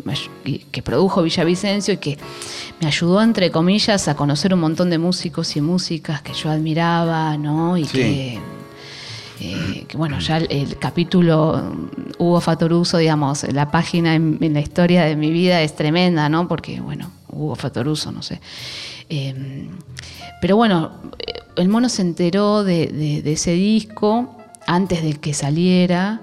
produjo Villavicencio y que me ayudó, entre comillas, a conocer un montón de músicos y músicas que yo admiraba, ¿no? Y Sí. que, eh, que, bueno, ya el, capítulo mm, Hugo Fatoruso, digamos, la página en, la historia de mi vida es tremenda, ¿no? Porque, bueno, Hugo Fatoruso, no sé. Eh, pero bueno, eh, el mono se enteró de ese disco antes de que saliera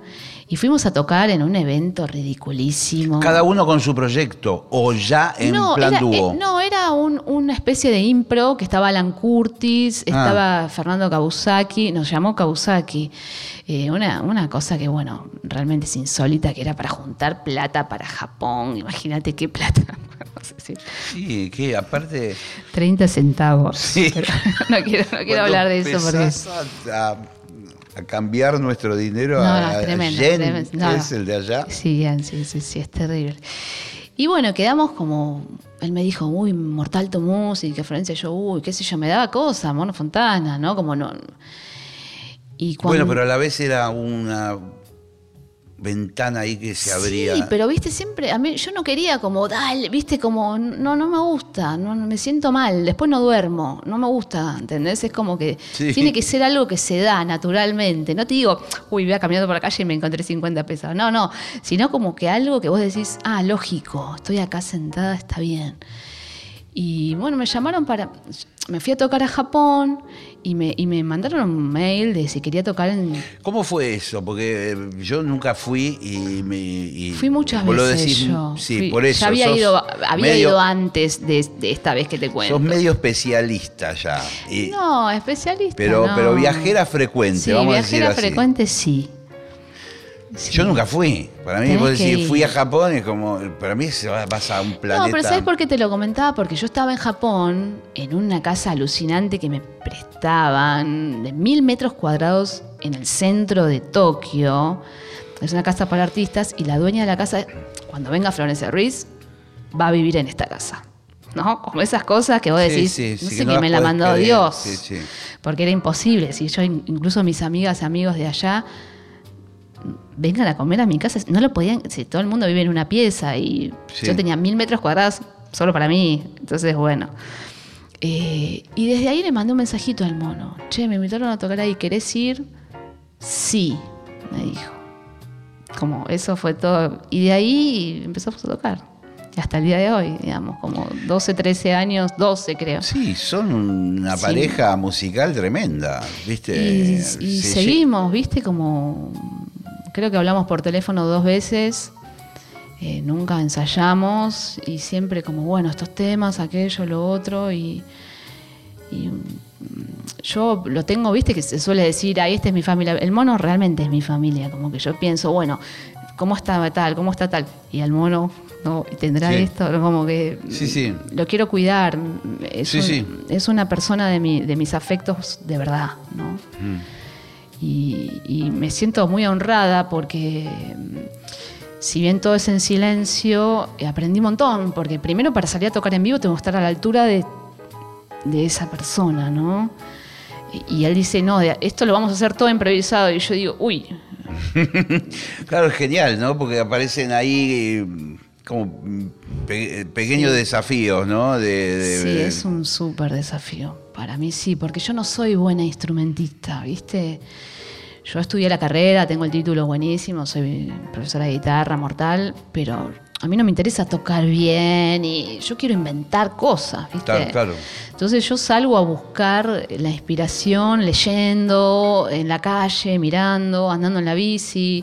y fuimos a tocar en un evento ridiculísimo. Cada uno con su proyecto, o ya en no, plan era, dúo. eh, no, era un- una especie de impro que estaba Alan Curtis, Ah. estaba Fernando Kabusaki, nos llamó Kabusaki. Eh, una, una cosa que, bueno, realmente es insólita, que era para juntar plata para Japón. Imagínate qué plata. Si- Sí, que aparte. 30 centavos. Sí. Pero no quiero, no quiero hablar de eso porque. a- a cambiar nuestro dinero No, a, no, a tremendo, yen, tremendo. que No, es el de allá. Sí, sí, sí, sí, es terrible. Y bueno, quedamos como. Él me dijo, uy, mortal tu música, Florencia, yo, uy, qué sé yo, me daba cosa, Mono Fontana, ¿no? Como no. Y cuando, Bueno, pero a la vez era una ventana ahí que se abría. Sí, pero viste, siempre, a mí, yo no quería como, dale, viste, como, no, no me gusta, no, me siento mal, después no duermo, no me gusta, ¿entendés? Es como que Sí. tiene que ser algo que se da naturalmente. No te digo, uy, voy a caminando por la calle y me encontré 50 pesos. No, no, sino como que algo que vos decís, ah, lógico, estoy acá sentada, está bien. Y bueno, me llamaron para. Me fui a tocar a Japón y me, y me mandaron un mail de si quería tocar en. ¿Cómo fue eso? Porque eh, yo nunca fui y me. y- Fui muchas vos lo veces decís, yo. Sí, Fui- por eso. Ya había, ido, había medio- ido antes de, de esta vez que te cuento. Sos medio especialista ya. y- No, especialista. pero, no. pero viajera frecuente, Sí, vamos a decir viajera así. frecuente sí. Sí. Yo nunca fui. Para mí, vos decís, fui a Japón y como. Para mí se va- vas a un planeta. No, pero ¿sabes por qué te lo comentaba? Porque yo estaba en Japón, en una casa alucinante que me prestaban, de mil metros cuadrados en el centro de Tokio. Es una casa para artistas y la dueña de la casa, cuando venga Florencia Ruiz, va a vivir en esta casa. ¿No? Como esas cosas que vos Sí, decís, sí, no sí, sé que no me la mandó creer. Dios. Sí, sí. Porque era imposible. Si yo, incluso mis amigas y amigos de allá, vengan a comer a mi casa, no lo podían, si todo el mundo vive en una pieza y Sí. yo tenía mil metros cuadrados solo para mí, entonces bueno. Eh, y desde ahí le mandé un mensajito al mono, che, me invitaron a tocar ahí, ¿querés ir? Sí, me dijo. Como eso fue todo. Y de ahí empezamos a tocar. Hasta el día de hoy, digamos, como 12, 13 años, 12 creo. Sí, son una Sí. pareja musical tremenda, ¿viste? Y, y Se- seguimos, ¿viste? Como. Creo que hablamos por teléfono dos veces. eh, nunca ensayamos y siempre como, bueno, estos temas, aquello, lo otro. Y, y, mm, yo lo tengo, ¿viste? Que se suele decir, ahí esta es mi familia. El mono realmente es mi familia. Como que yo pienso, bueno, ¿cómo está tal? ¿Cómo está tal? Y al mono, ¿no? ¿Y ¿Tendrá Sí. esto? Como que. Sí, sí. Lo quiero cuidar. Es, un- es una persona de, mi- de mis afectos de verdad, ¿no? Mm. Y, y me siento muy honrada porque mm, si bien todo es en silencio, eh, aprendí un montón, porque primero para salir a tocar en vivo tengo que estar a la altura de, de esa persona, ¿no? Y, y él dice, no, de- esto lo vamos a hacer todo improvisado. Y yo digo, uy, Claro, es genial, ¿no? Porque aparecen ahí eh, como mm, pe- pequeños desafíos, ¿no? De, de- sí, es un súper desafío. Para mí sí, porque yo no soy buena instrumentista, ¿viste? Yo estudié la carrera, tengo el título buenísimo, soy profesora de guitarra mortal, pero a mí no me interesa tocar bien y yo quiero inventar cosas, ¿viste? Claro, claro. Entonces yo salgo a buscar la inspiración leyendo, en la calle, mirando, andando en la bici.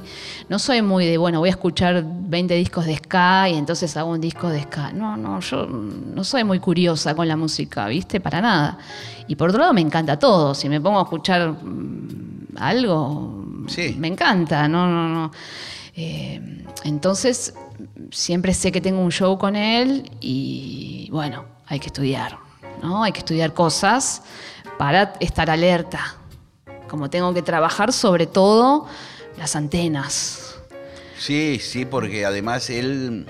No soy muy de, bueno, voy a escuchar 20 discos de ska y entonces hago un disco de ska. No, no, yo no soy muy curiosa con la música, ¿viste? Para nada. Y por otro lado me encanta todo. Si me pongo a escuchar mm, algo, Sí. me encanta. No, no, no. Eh, entonces siempre sé que tengo un show con él y bueno, hay que estudiar, ¿no? Hay que estudiar cosas para estar alerta. Como tengo que trabajar sobre todo las antenas. Sí, sí, porque además él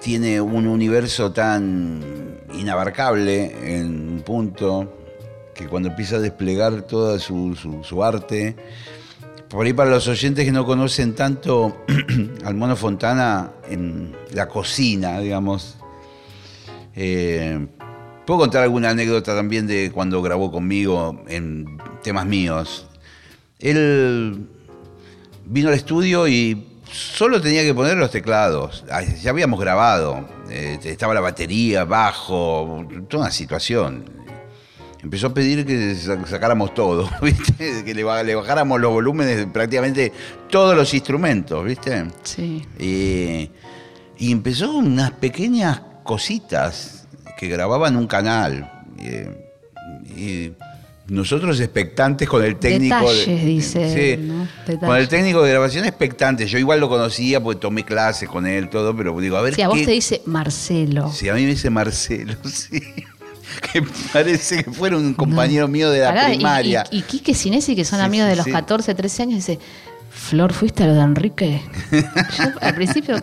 tiene un universo tan inabarcable en un punto que cuando empieza a desplegar toda su arte, por ahí para los oyentes que no conocen tanto al Mono Fontana en la cocina, digamos, eh, puedo contar alguna anécdota también de cuando grabó conmigo en temas míos. Él vino al estudio y solo tenía que poner los teclados. Ya habíamos grabado, eh, estaba la batería, bajo, toda una situación. Empezó a pedir que sa- sacáramos todo, ¿viste? Que le, ba- le bajáramos los volúmenes de prácticamente todos los instrumentos, ¿viste? Sí. Y, y empezó unas pequeñas cositas que grababa en un canal. Eh, y nosotros expectantes con el técnico. de- Detalles, dice Sí, él, ¿no? Detalles. Con el técnico de grabación expectantes. Yo igual lo conocía porque tomé clases con él, todo, pero digo, a ver Si a vos qué- te dice Marcelo. Si a mí me dice Marcelo, sí. Que parece que fuera un compañero mío de la Pará, primaria. Y, y Quique Sinesi, que son Sí, amigos de los sí. 14, 13 años, dice, Flor, ¿fuiste a lo de Enrique? Yo al principio,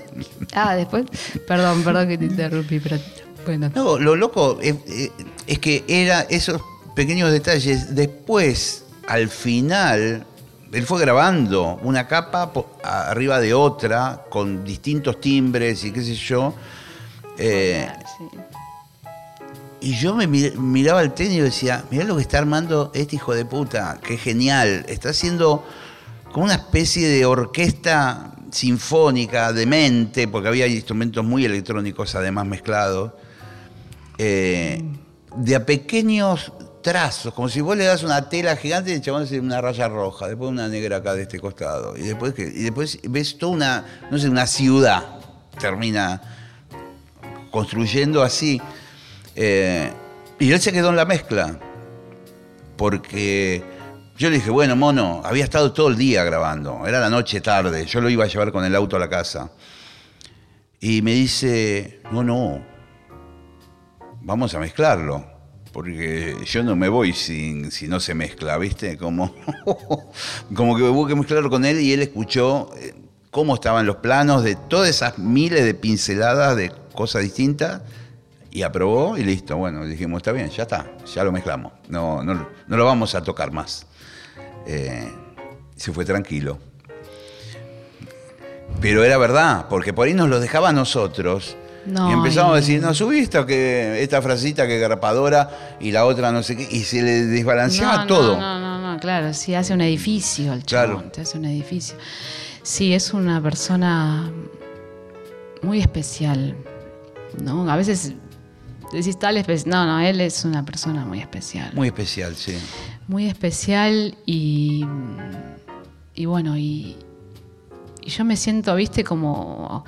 ah, después, perdón, perdón que te interrumpí, pero bueno. No, lo loco es, es- es que era esos pequeños detalles. Después, al final, él fue grabando una capa arriba de otra, con distintos timbres y qué sé yo. Eh, Sí. Y yo me mir- miraba al técnico y decía, mirá lo que está armando este hijo de puta, qué genial. Está haciendo como una especie de orquesta sinfónica, demente, porque había instrumentos muy electrónicos además mezclados, eh, de pequeños trazos, como si vos le das una tela gigante y el chabón hace una raya roja, después una negra acá de este costado, y después, y después ves toda una, no sé, una ciudad, termina construyendo así. Eh, y él se quedó en la mezcla, porque yo le dije, bueno, mono, había estado todo el día grabando, era la noche tarde, yo lo iba a llevar con el auto a la casa. Y me dice, no, no, vamos a mezclarlo, porque yo no me voy sin, si no se mezcla, ¿viste? Como, como que hubo que mezclarlo con él y él escuchó eh, cómo estaban los planos de todas esas miles de pinceladas de cosas distintas y aprobó y listo. Bueno, dijimos, está bien, ya está, ya lo mezclamos, no, no, no lo vamos a tocar más. Eh, se fue tranquilo. Pero era verdad, porque por ahí nos lo dejaba a nosotros. y empezamos a decir, no subiste que esta frasita que garpadora y la otra no sé qué, y se le desbalanceaba todo. No, no, no, claro, sí hace un edificio el chabón, te hace un edificio. Sí, es una persona muy especial, ¿no? A veces decís tal especial, no, no, él es una persona muy especial. Muy especial, sí muy especial y, y bueno, y, yo me siento, viste, como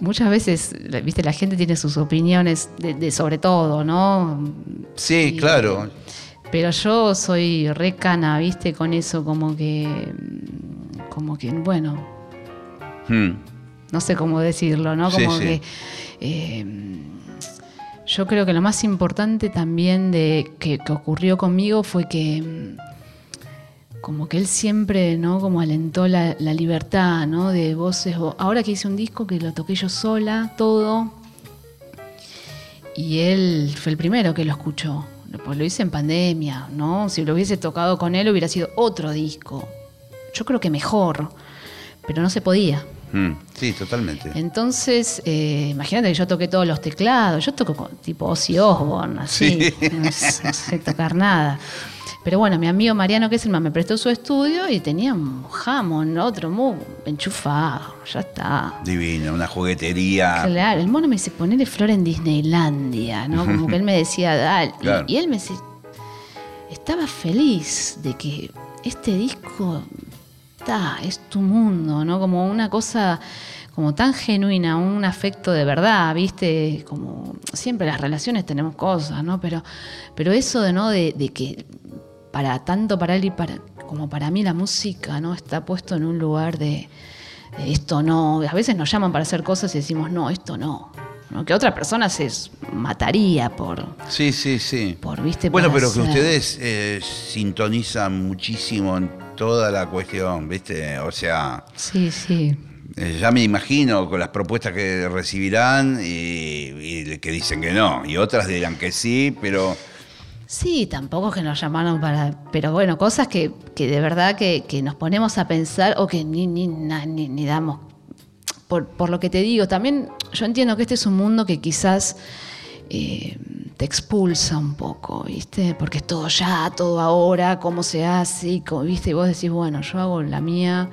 muchas veces, viste, la gente tiene sus opiniones de, sobre todo, ¿no? Sí, claro. Pero yo soy recana, viste, con eso, como que, como que, bueno, hmm. no sé cómo decirlo, ¿no? Como que eh, yo creo que lo más importante también de que, ocurrió conmigo fue que mm, como que él siempre, ¿no? Como alentó la, libertad, ¿no? De voces. Ahora que hice un disco que lo toqué yo sola, todo. Y él fue el primero que lo escuchó. Pues lo hice en pandemia, ¿no? Si lo hubiese tocado con él hubiera sido otro disco. Yo creo que mejor, pero no se podía. Mm, sí, totalmente. Entonces, eh, imagínate que yo toqué todos los teclados. Yo toco con, tipo Ozzy Osbourne, así. No, sé tocar nada. Pero bueno, mi amigo Mariano Kesselman me prestó su estudio y tenía un Hammond, otro muy enchufado, ya está. Divino, una juguetería. Claro, el mono me dice, ponele flor en Disneylandia, ¿no? Como que él me decía, dale. Y, él me decía, estaba feliz de que este disco es tu mundo, ¿no? Como una cosa como tan genuina, un afecto de verdad, ¿viste? Como siempre las relaciones tenemos cosas, ¿no? Pero, pero eso de, ¿no? De, que para tanto para él y para, como para mí la música, ¿no? Está puesto en un lugar de, esto no. A veces nos llaman para hacer cosas y decimos, no, esto no. que otra persona se mataría por. Sí, sí, sí. Por, ¿viste? Bueno, pero que ustedes eh, sintonizan muchísimo en toda la cuestión, ¿viste? O sea. Sí, sí. Eh, ya me imagino con las propuestas que recibirán y, que dicen que no, y otras dirán que sí, pero. Sí, tampoco que nos llamaron para. Pero bueno, cosas que, de verdad que, nos ponemos a pensar o que ni, ni, ni, ni damos. Por, por, lo que te digo, también yo entiendo que este es un mundo que quizás. Eh, te expulsa un poco, ¿viste? Porque es todo ya, todo ahora, cómo se hace, y, ¿viste? Y vos decís, bueno, yo hago la mía.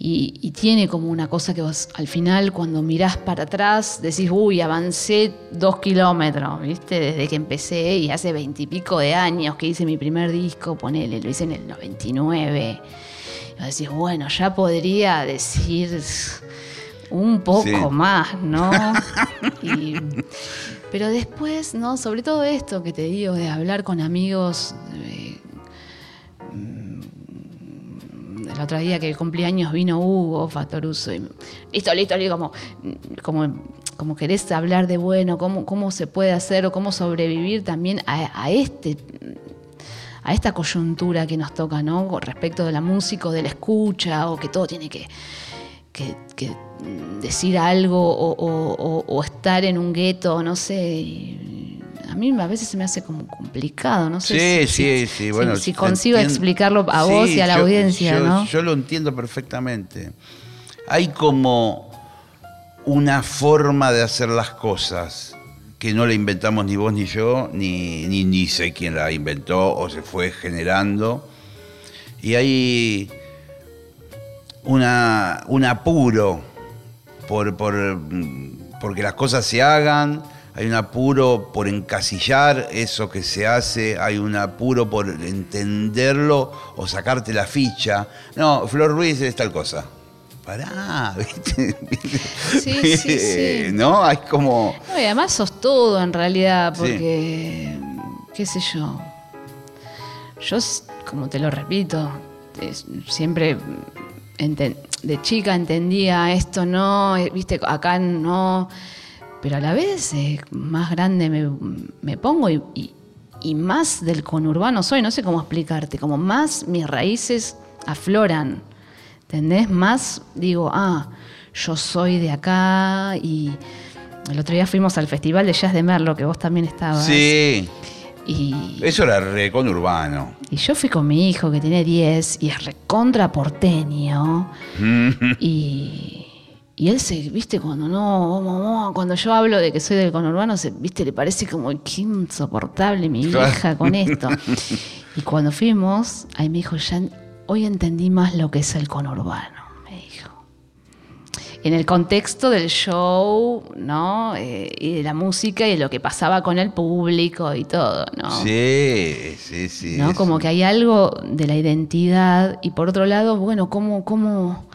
Y, tiene como una cosa que vos al final cuando mirás para atrás decís, uy, avancé dos kilómetros, ¿viste? Desde que empecé y hace veintipico de años que hice mi primer disco, ponele, lo hice en el 99. Y vos decís, bueno, ya podría decir un poco más, ¿no? y, pero después, ¿no? Sobre todo esto que te digo, de hablar con amigos. Mm, el otro día que el cumpleaños vino Hugo Fatoruso y listo, listo, listo, como, como, como querés hablar de bueno, cómo, cómo se puede hacer o cómo sobrevivir también a, este a esta coyuntura que nos toca, ¿no? Respecto de la música o de la escucha, o que todo tiene que, que decir algo o, estar en un gueto, no sé. A mí a veces se me hace como complicado, no sé. Sí, si, sí, sí. Bueno, si, consigo explicarlo a vos y a la audiencia, yo, ¿no? Yo lo entiendo perfectamente. Hay como una forma de hacer las cosas que no la inventamos ni vos ni yo, ni, ni, ni sé quién la inventó o se fue generando. Y hay una, un apuro por, por, porque las cosas se hagan, hay un apuro por encasillar eso que se hace, hay un apuro por entenderlo o sacarte la ficha. No, Flor Ruiz es tal cosa. Pará, ¿viste? Sí, sí, sí. ¿No? Hay como. No, y además sos todo en realidad, Sí. porque, qué sé yo. Yo, como te lo repito, siempre de chica entendía esto no, eh, viste, acá no, pero a la vez eh, más grande me, me pongo y, y- y más del conurbano soy, no sé cómo explicarte, como más mis raíces afloran, ¿entendés? Más digo, ah, yo soy de acá y el otro día fuimos al Festival de Jazz de Merlo, que vos también estabas. Sí, Y, eso era re conurbano. y yo fui con mi hijo que tiene 10 y es recontra porteño. y, y él se, viste, cuando no, mamá, cuando yo hablo de que soy del conurbano, se, viste, le parece como qué insoportable mi hija con esto. y cuando fuimos, ahí me dijo, ya hoy entendí más lo que es el conurbano. En el contexto del show, ¿no? Eh, y de la música y de lo que pasaba con el público y todo, ¿no? Sí, sí, sí. ¿no? Como que hay algo de la identidad y por otro lado, bueno, cómo, cómo,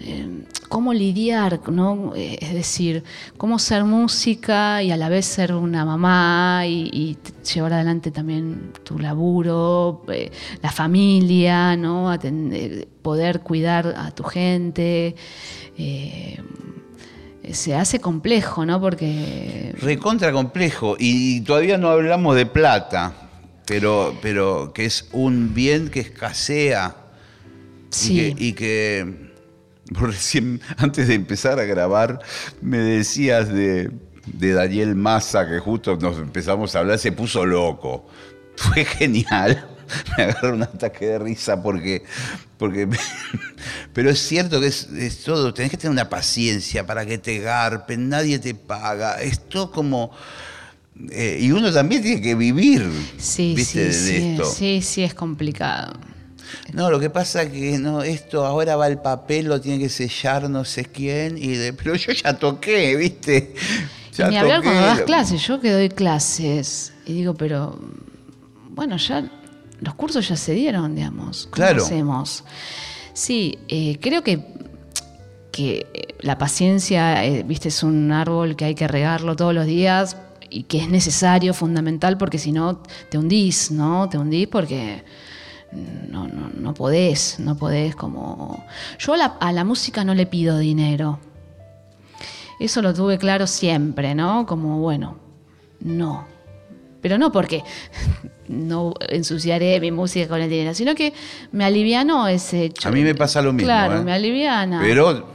eh, cómo lidiar, ¿no? Eh, Es decir, cómo ser música y a la vez ser una mamá y, llevar adelante también tu laburo, eh, la familia, ¿no? Atender- poder cuidar a tu gente. Eh, se hace complejo, ¿no? Porque Recontra complejo. Y todavía no hablamos de plata, pero, pero que es un bien que escasea. sí. Y que, y que vos recién, antes de empezar a grabar, me decías de, de Daniel Massa, que justo nos empezamos a hablar, se puso loco. Fue genial. Me agarró un ataque de risa porque. porque pero es cierto que es, es todo. Tenés que tener una paciencia para que te garpen, nadie te paga. Esto como. eh, y uno también tiene que vivir. Sí, ¿viste? sí, de sí, esto. sí, sí, es complicado. No, lo que pasa es que no, esto ahora va el papel, lo tiene que sellar no sé quién, y de, pero yo ya toqué, ¿viste? Y Ya ni hablar toqué. cuando das clases, yo que doy clases y digo, pero bueno, ya los cursos ya se dieron, digamos. ¿Cómo Claro. hacemos? Sí, eh, creo que, que eh, la paciencia, eh, viste, es un árbol que hay que regarlo todos los días y que es necesario, fundamental, porque si no te hundís, ¿no? Te hundís porque no, no, no podés, no podés como... Yo a la, a la música no le pido dinero. Eso lo tuve claro siempre, ¿no? Como, bueno, no. Pero no porque no ensuciaré mi música con el dinero, sino que me alivianó ese hecho. A mí me pasa lo mismo. Claro, ¿eh? me aliviana. Pero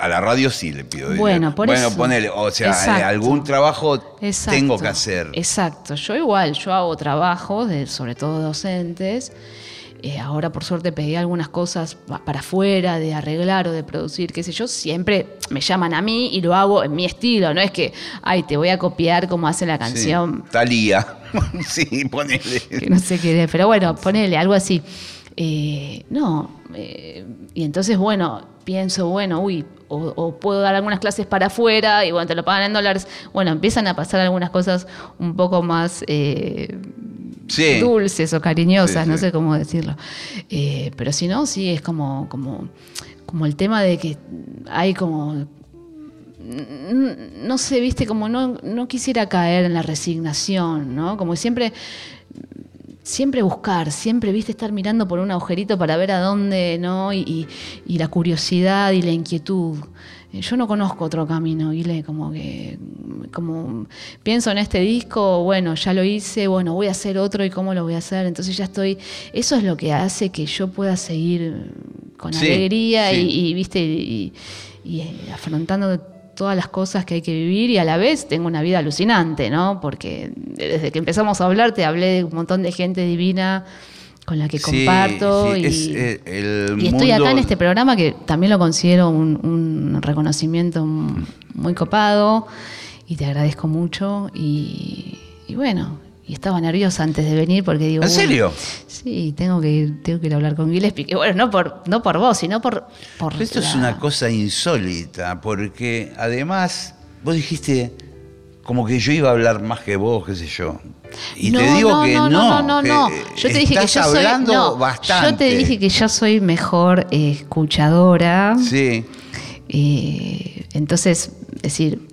a la radio sí le pido dinero. Bueno, por bueno, eso. ponele, o sea, Exacto. algún trabajo Exacto. tengo que hacer. Exacto. Yo igual, yo hago trabajos, de, sobre todo docentes. Eh, ahora, por suerte, pedí algunas cosas pa- para afuera, de arreglar o de producir, qué sé yo. Siempre me llaman a mí y lo hago en mi estilo. No es que, ay, te voy a copiar como hace la canción Sí, Talía. sí, ponele. que no sé qué es, pero bueno, ponele algo así. Eh, no, eh, y entonces, bueno, pienso, bueno, uy, o, o puedo dar algunas clases para afuera y bueno, te lo pagan en dólares. Bueno, empiezan a pasar algunas cosas un poco más eh, Sí. dulces o cariñosas, Sí, no sé cómo decirlo. Eh, pero si no, sí, es como, como, como el tema de que hay como no sé, viste, como no, no quisiera caer en la resignación, ¿no? Como siempre, siempre buscar, siempre, viste, estar mirando por un agujerito para ver a dónde, ¿no? Y, y- y la curiosidad y la inquietud. Eh, Yo no conozco otro camino, Guile, como que, como pienso en este disco, bueno, ya lo hice, bueno, voy a hacer otro y cómo lo voy a hacer, entonces ya estoy, eso es lo que hace que yo pueda seguir con Sí, alegría sí. y, y, viste, y, y, eh, afrontando todas las cosas que hay que vivir y a la vez tengo una vida alucinante, ¿no? Porque desde que empezamos a hablar te hablé de un montón de gente divina con la que comparto sí, y, es, eh, el y estoy acá en este programa que también lo considero un, un reconocimiento muy copado y te agradezco mucho y, y bueno, y estaba nerviosa antes de venir porque digo. ¿En "Uy, serio? Sí, tengo que ir, tengo que ir a hablar con Gillespie. Que bueno, no por, no por vos, sino por. por Esto es una cosa insólita, porque además vos dijiste como que yo iba a hablar más que vos, qué sé yo. Y no, te digo no, que no, no. no, no. Yo te dije que yo soy. hablando no, bastante. Yo te dije que yo soy mejor eh, escuchadora. Sí. Eh, entonces, decir,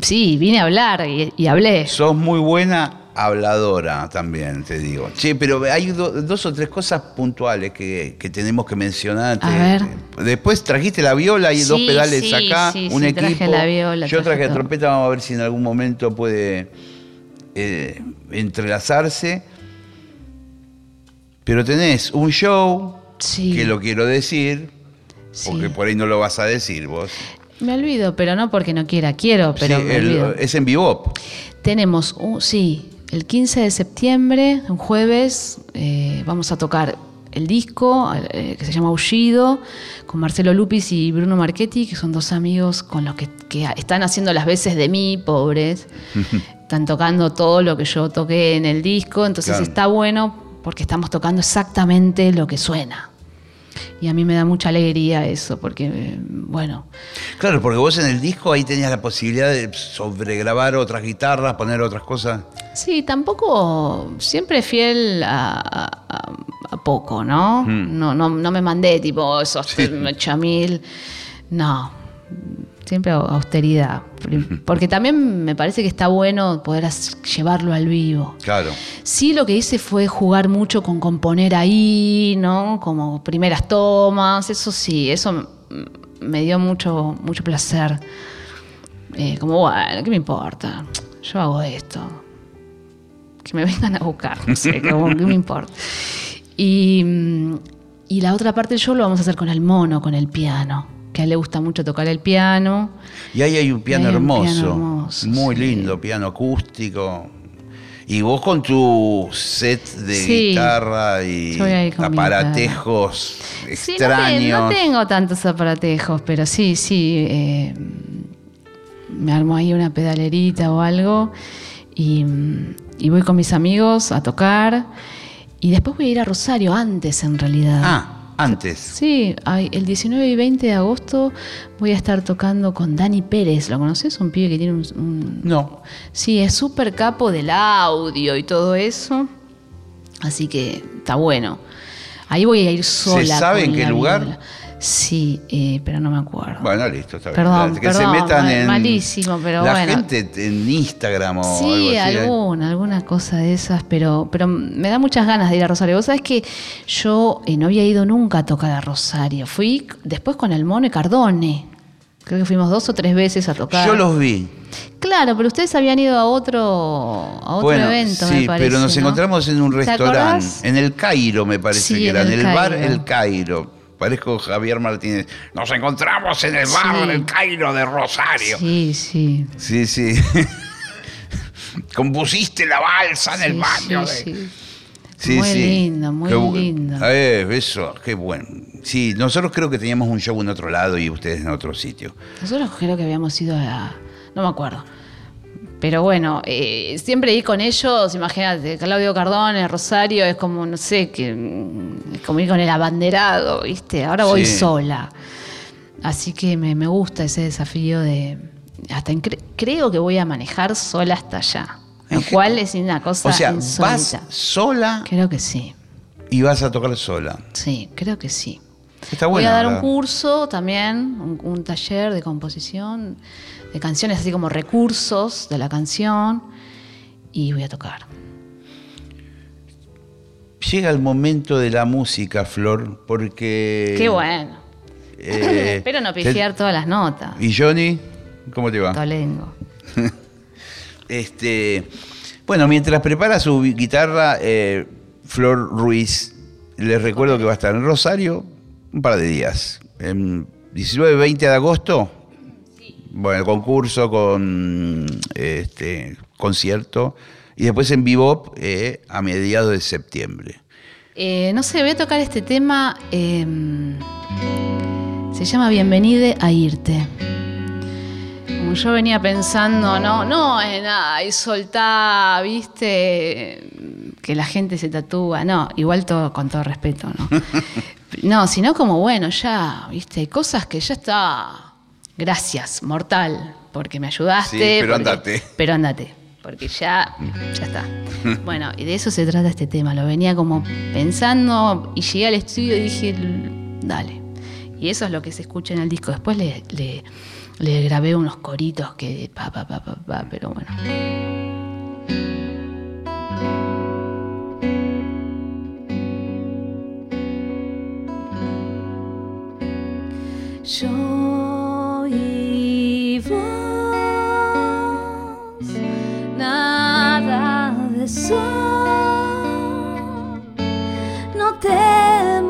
sí, vine a hablar y, y hablé. Sos muy buena habladora también, te digo. Che, pero hay do- dos o tres cosas puntuales que, que tenemos que mencionar. A ver. Después trajiste la viola y Sí, dos pedales sí, acá, sí, un sí, equipo. traje la viola, Yo traje traje la trompeta, vamos a ver si en algún momento puede eh, entrelazarse. Pero tenés un show, Sí. que lo quiero decir, Sí. porque por ahí no lo vas a decir vos. Me olvido, pero no porque no quiera, quiero, pero Sí, me el- olvido. es en vivo. Tenemos, un, sí, el 15 de septiembre, un jueves, eh, vamos a tocar el disco eh, que se llama Aullido, con Marcelo Lupis y Bruno Marchetti, que son dos amigos con los que, que están haciendo las veces de mí, pobres. están tocando todo lo que yo toqué en el disco, entonces Claro. está bueno porque estamos tocando exactamente lo que suena. Y a mí me da mucha alegría eso, porque, eh, bueno, Claro, porque vos en el disco ahí tenías la posibilidad de sobregrabar otras guitarras, poner otras cosas. Sí, tampoco siempre fiel a, a- poco, ¿no? ¿no? No no me mandé tipo esos chamil. No, siempre au- austeridad. Porque también me parece que está bueno poder llevarlo al vivo. Claro. Sí, lo que hice fue jugar mucho con componer ahí, ¿no? Como primeras tomas, eso sí, eso me dio mucho, mucho placer. Eh, como, bueno, ¿qué me importa? Yo hago esto. Que me vengan a buscar, no sé, como, ¿qué me importa? Y, mm, y la otra parte show lo vamos a hacer con el mono, con el piano. Que a él le gusta mucho tocar el piano. Y ahí hay un piano un hermoso. piano hermoso, muy sí. lindo, piano acústico. Y vos con tu set de Sí. guitarra y aparatejos Sí, no, te- extraños. no tengo tantos aparatejos, pero sí, sí. eh, me armo ahí una pedalerita o algo y, y voy con mis amigos a tocar. Y después voy a ir a Rosario, antes en realidad. Ah, antes. Sí, ay, el 19 y 20 de agosto voy a estar tocando con Dani Pérez. ¿Lo conoces? Un pibe que tiene un... un- No. Sí, es súper capo del audio y todo eso. Así que está bueno. Ahí voy a ir sola. sabe con en qué lugar? viola. Sí, eh, pero no me acuerdo. Bueno, listo, está bien. Perdón, que perdón, se metan mal- en. malísimo, pero la bueno. gente en Instagram o algo Sí, así. ¿eh? alguna, alguna cosa de esas, pero, pero me da muchas ganas de ir a Rosario. Vos sabés que yo eh, no había ido nunca a tocar a Rosario. Fui después con el Mono y Cardone. Creo que fuimos dos o tres veces a tocar. Yo los vi. Claro, pero ustedes habían ido a otro, a otro bueno, evento, sí, me parece. pero nos ¿no? encontramos en un ¿Te restaurante, en el Cairo, me parece Sí, que era, en el el bar. El Cairo. Parezco Javier Martínez. Nos encontramos en el bar Sí. El Cairo de Rosario. Sí, sí. Sí, sí. Compusiste la balsa en el baño. sí, de- sí. Sí, muy lindo, muy Qué lindo. Eh, eso, qué bueno. Sí, nosotros creo que teníamos un show en otro lado y ustedes en otro sitio. Nosotros creo que habíamos ido a... No me acuerdo. Pero bueno, eh, siempre ir con ellos, imagínate, Claudio Cardone, Rosario, es como, no sé, que mm, es como ir con el abanderado, ¿viste? Ahora voy Sí. sola. Así que me, me gusta ese desafío de... Hasta en- cre- creo que voy a manejar sola hasta allá. Lo cual es una cosa O sea, insólita. vas sola Creo que sí, y vas a tocar sola. sí, creo que sí. Está Voy bueno. a dar un curso también, un, un taller de composición de canciones, así como recursos de la canción, y voy a tocar. Llega el momento de la música, Flor, porque. Qué bueno. eh, Espero no pifiar todas las notas. ¿Y Johnny? ¿Cómo te va? Tolengo. Este, bueno, mientras prepara su guitarra, eh, Flor Ruiz, les recuerdo que va a estar en Rosario un par de días. En 19 y 20 de agosto, bueno, concurso con este concierto. Y después en Vivo eh, a mediados de septiembre. Eh, no sé, voy a tocar este tema. eh, se llama Bienvenide a irte. como yo venía pensando, no, no en ay, soltá, viste, que la gente se tatúa, no, igual todo con todo respeto, ¿no? No, sino como, bueno, ya, viste, hay cosas que ya está, gracias, mortal, porque me ayudaste. Sí, pero porque- andate. Pero andate, porque ya, ya está. Bueno, y de eso se trata este tema, lo venía como pensando y llegué al estudio y dije, dale. Y eso es lo que se escucha en el disco. Después le, le, le grabé unos coritos que pa, pa, pa, pa, pa, pero bueno. Yo sol, no temas,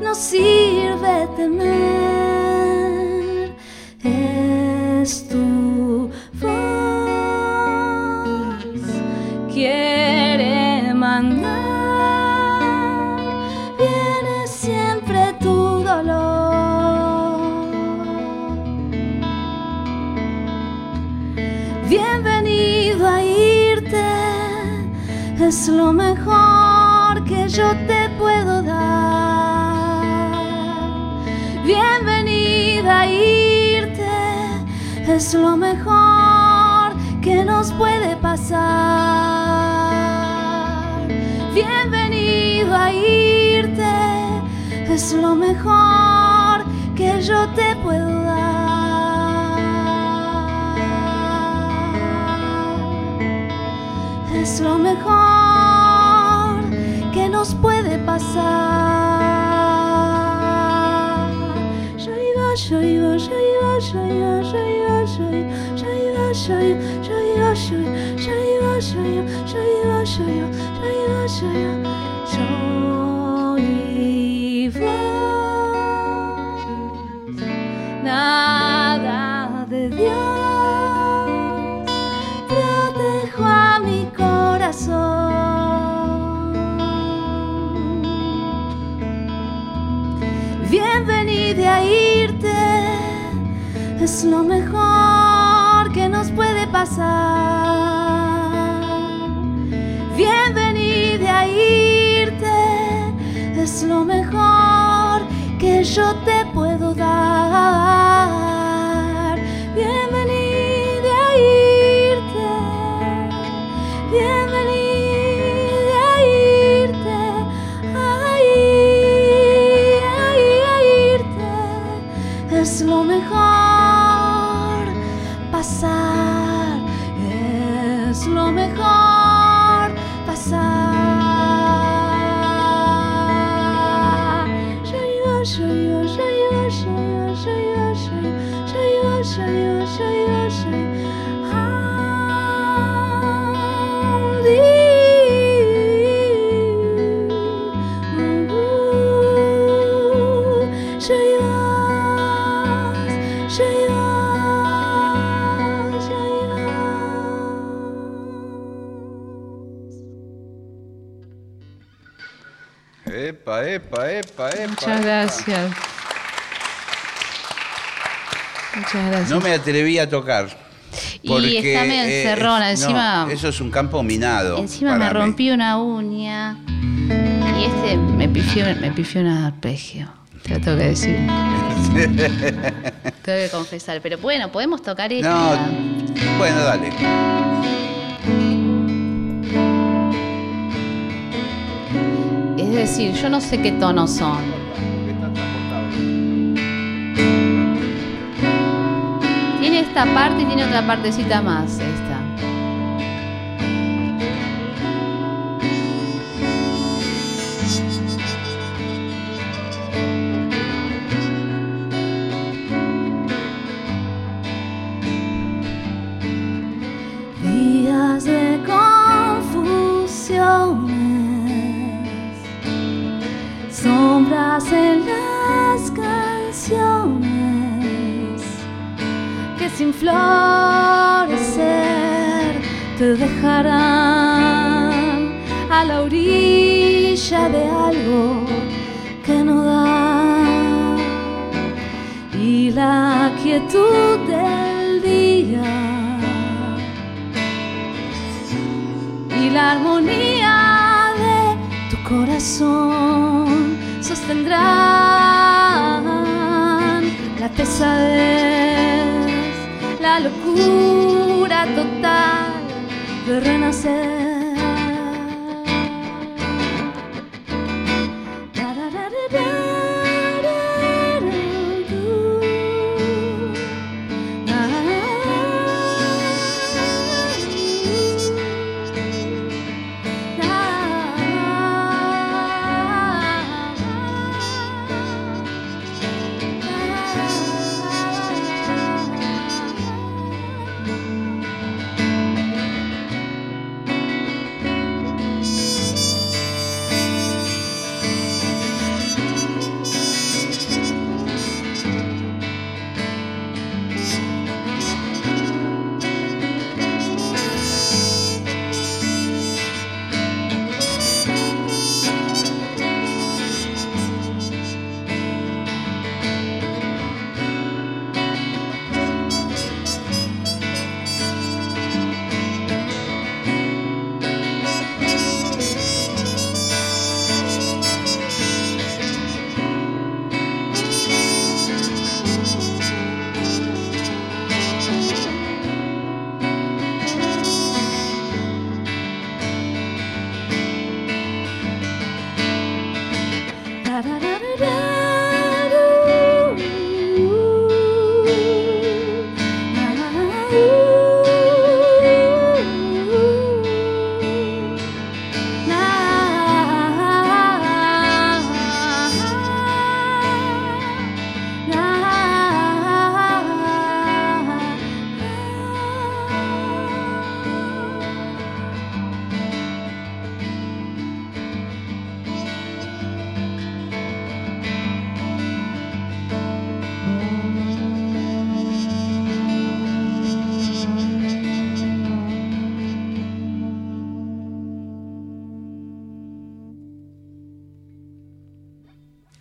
no sirve temer, es lo mejor que yo te puedo dar. Bienvenida a irte, es lo mejor que nos puede pasar. Bienvenido a irte, es lo mejor que yo te puedo dar. Es lo mejor nos puede pasar. Es lo mejor que nos puede pasar. Bienvenida a irte, es lo mejor que yo te puedo dar. Epa, epa, epa, epa. Muchas gracias. Muchas gracias. No me atreví a tocar. Y porque, está medio eh, encerrona, no, eso es un campo minado. Encima me mí. rompí una uña y este me pifió, me pifió un arpegio. Te lo tengo que decir. tengo que confesar. Pero bueno, podemos tocar esta. No, bueno, dale. Decir, yo no sé qué tonos son. Tiene esta parte y tiene otra partecita más.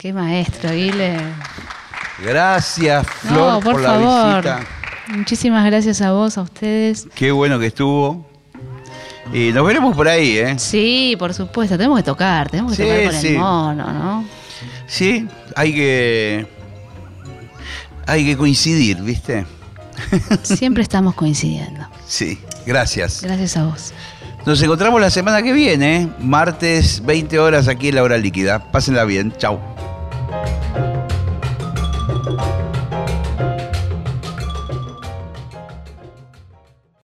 Qué maestro, Guile. Gracias, Flor, por, por, favor. la visita. Muchísimas gracias a vos, a ustedes. Qué bueno que estuvo. Y nos veremos por ahí, ¿eh? Sí, por supuesto, tenemos que tocar, tenemos que Sí, tocar con sí. el mono, ¿no? Sí, hay que. Hay que coincidir, ¿viste? Siempre estamos coincidiendo. Sí, gracias. Gracias a vos. Nos encontramos la semana que viene, martes, 20 horas aquí en la hora líquida. Pásenla bien. Chau.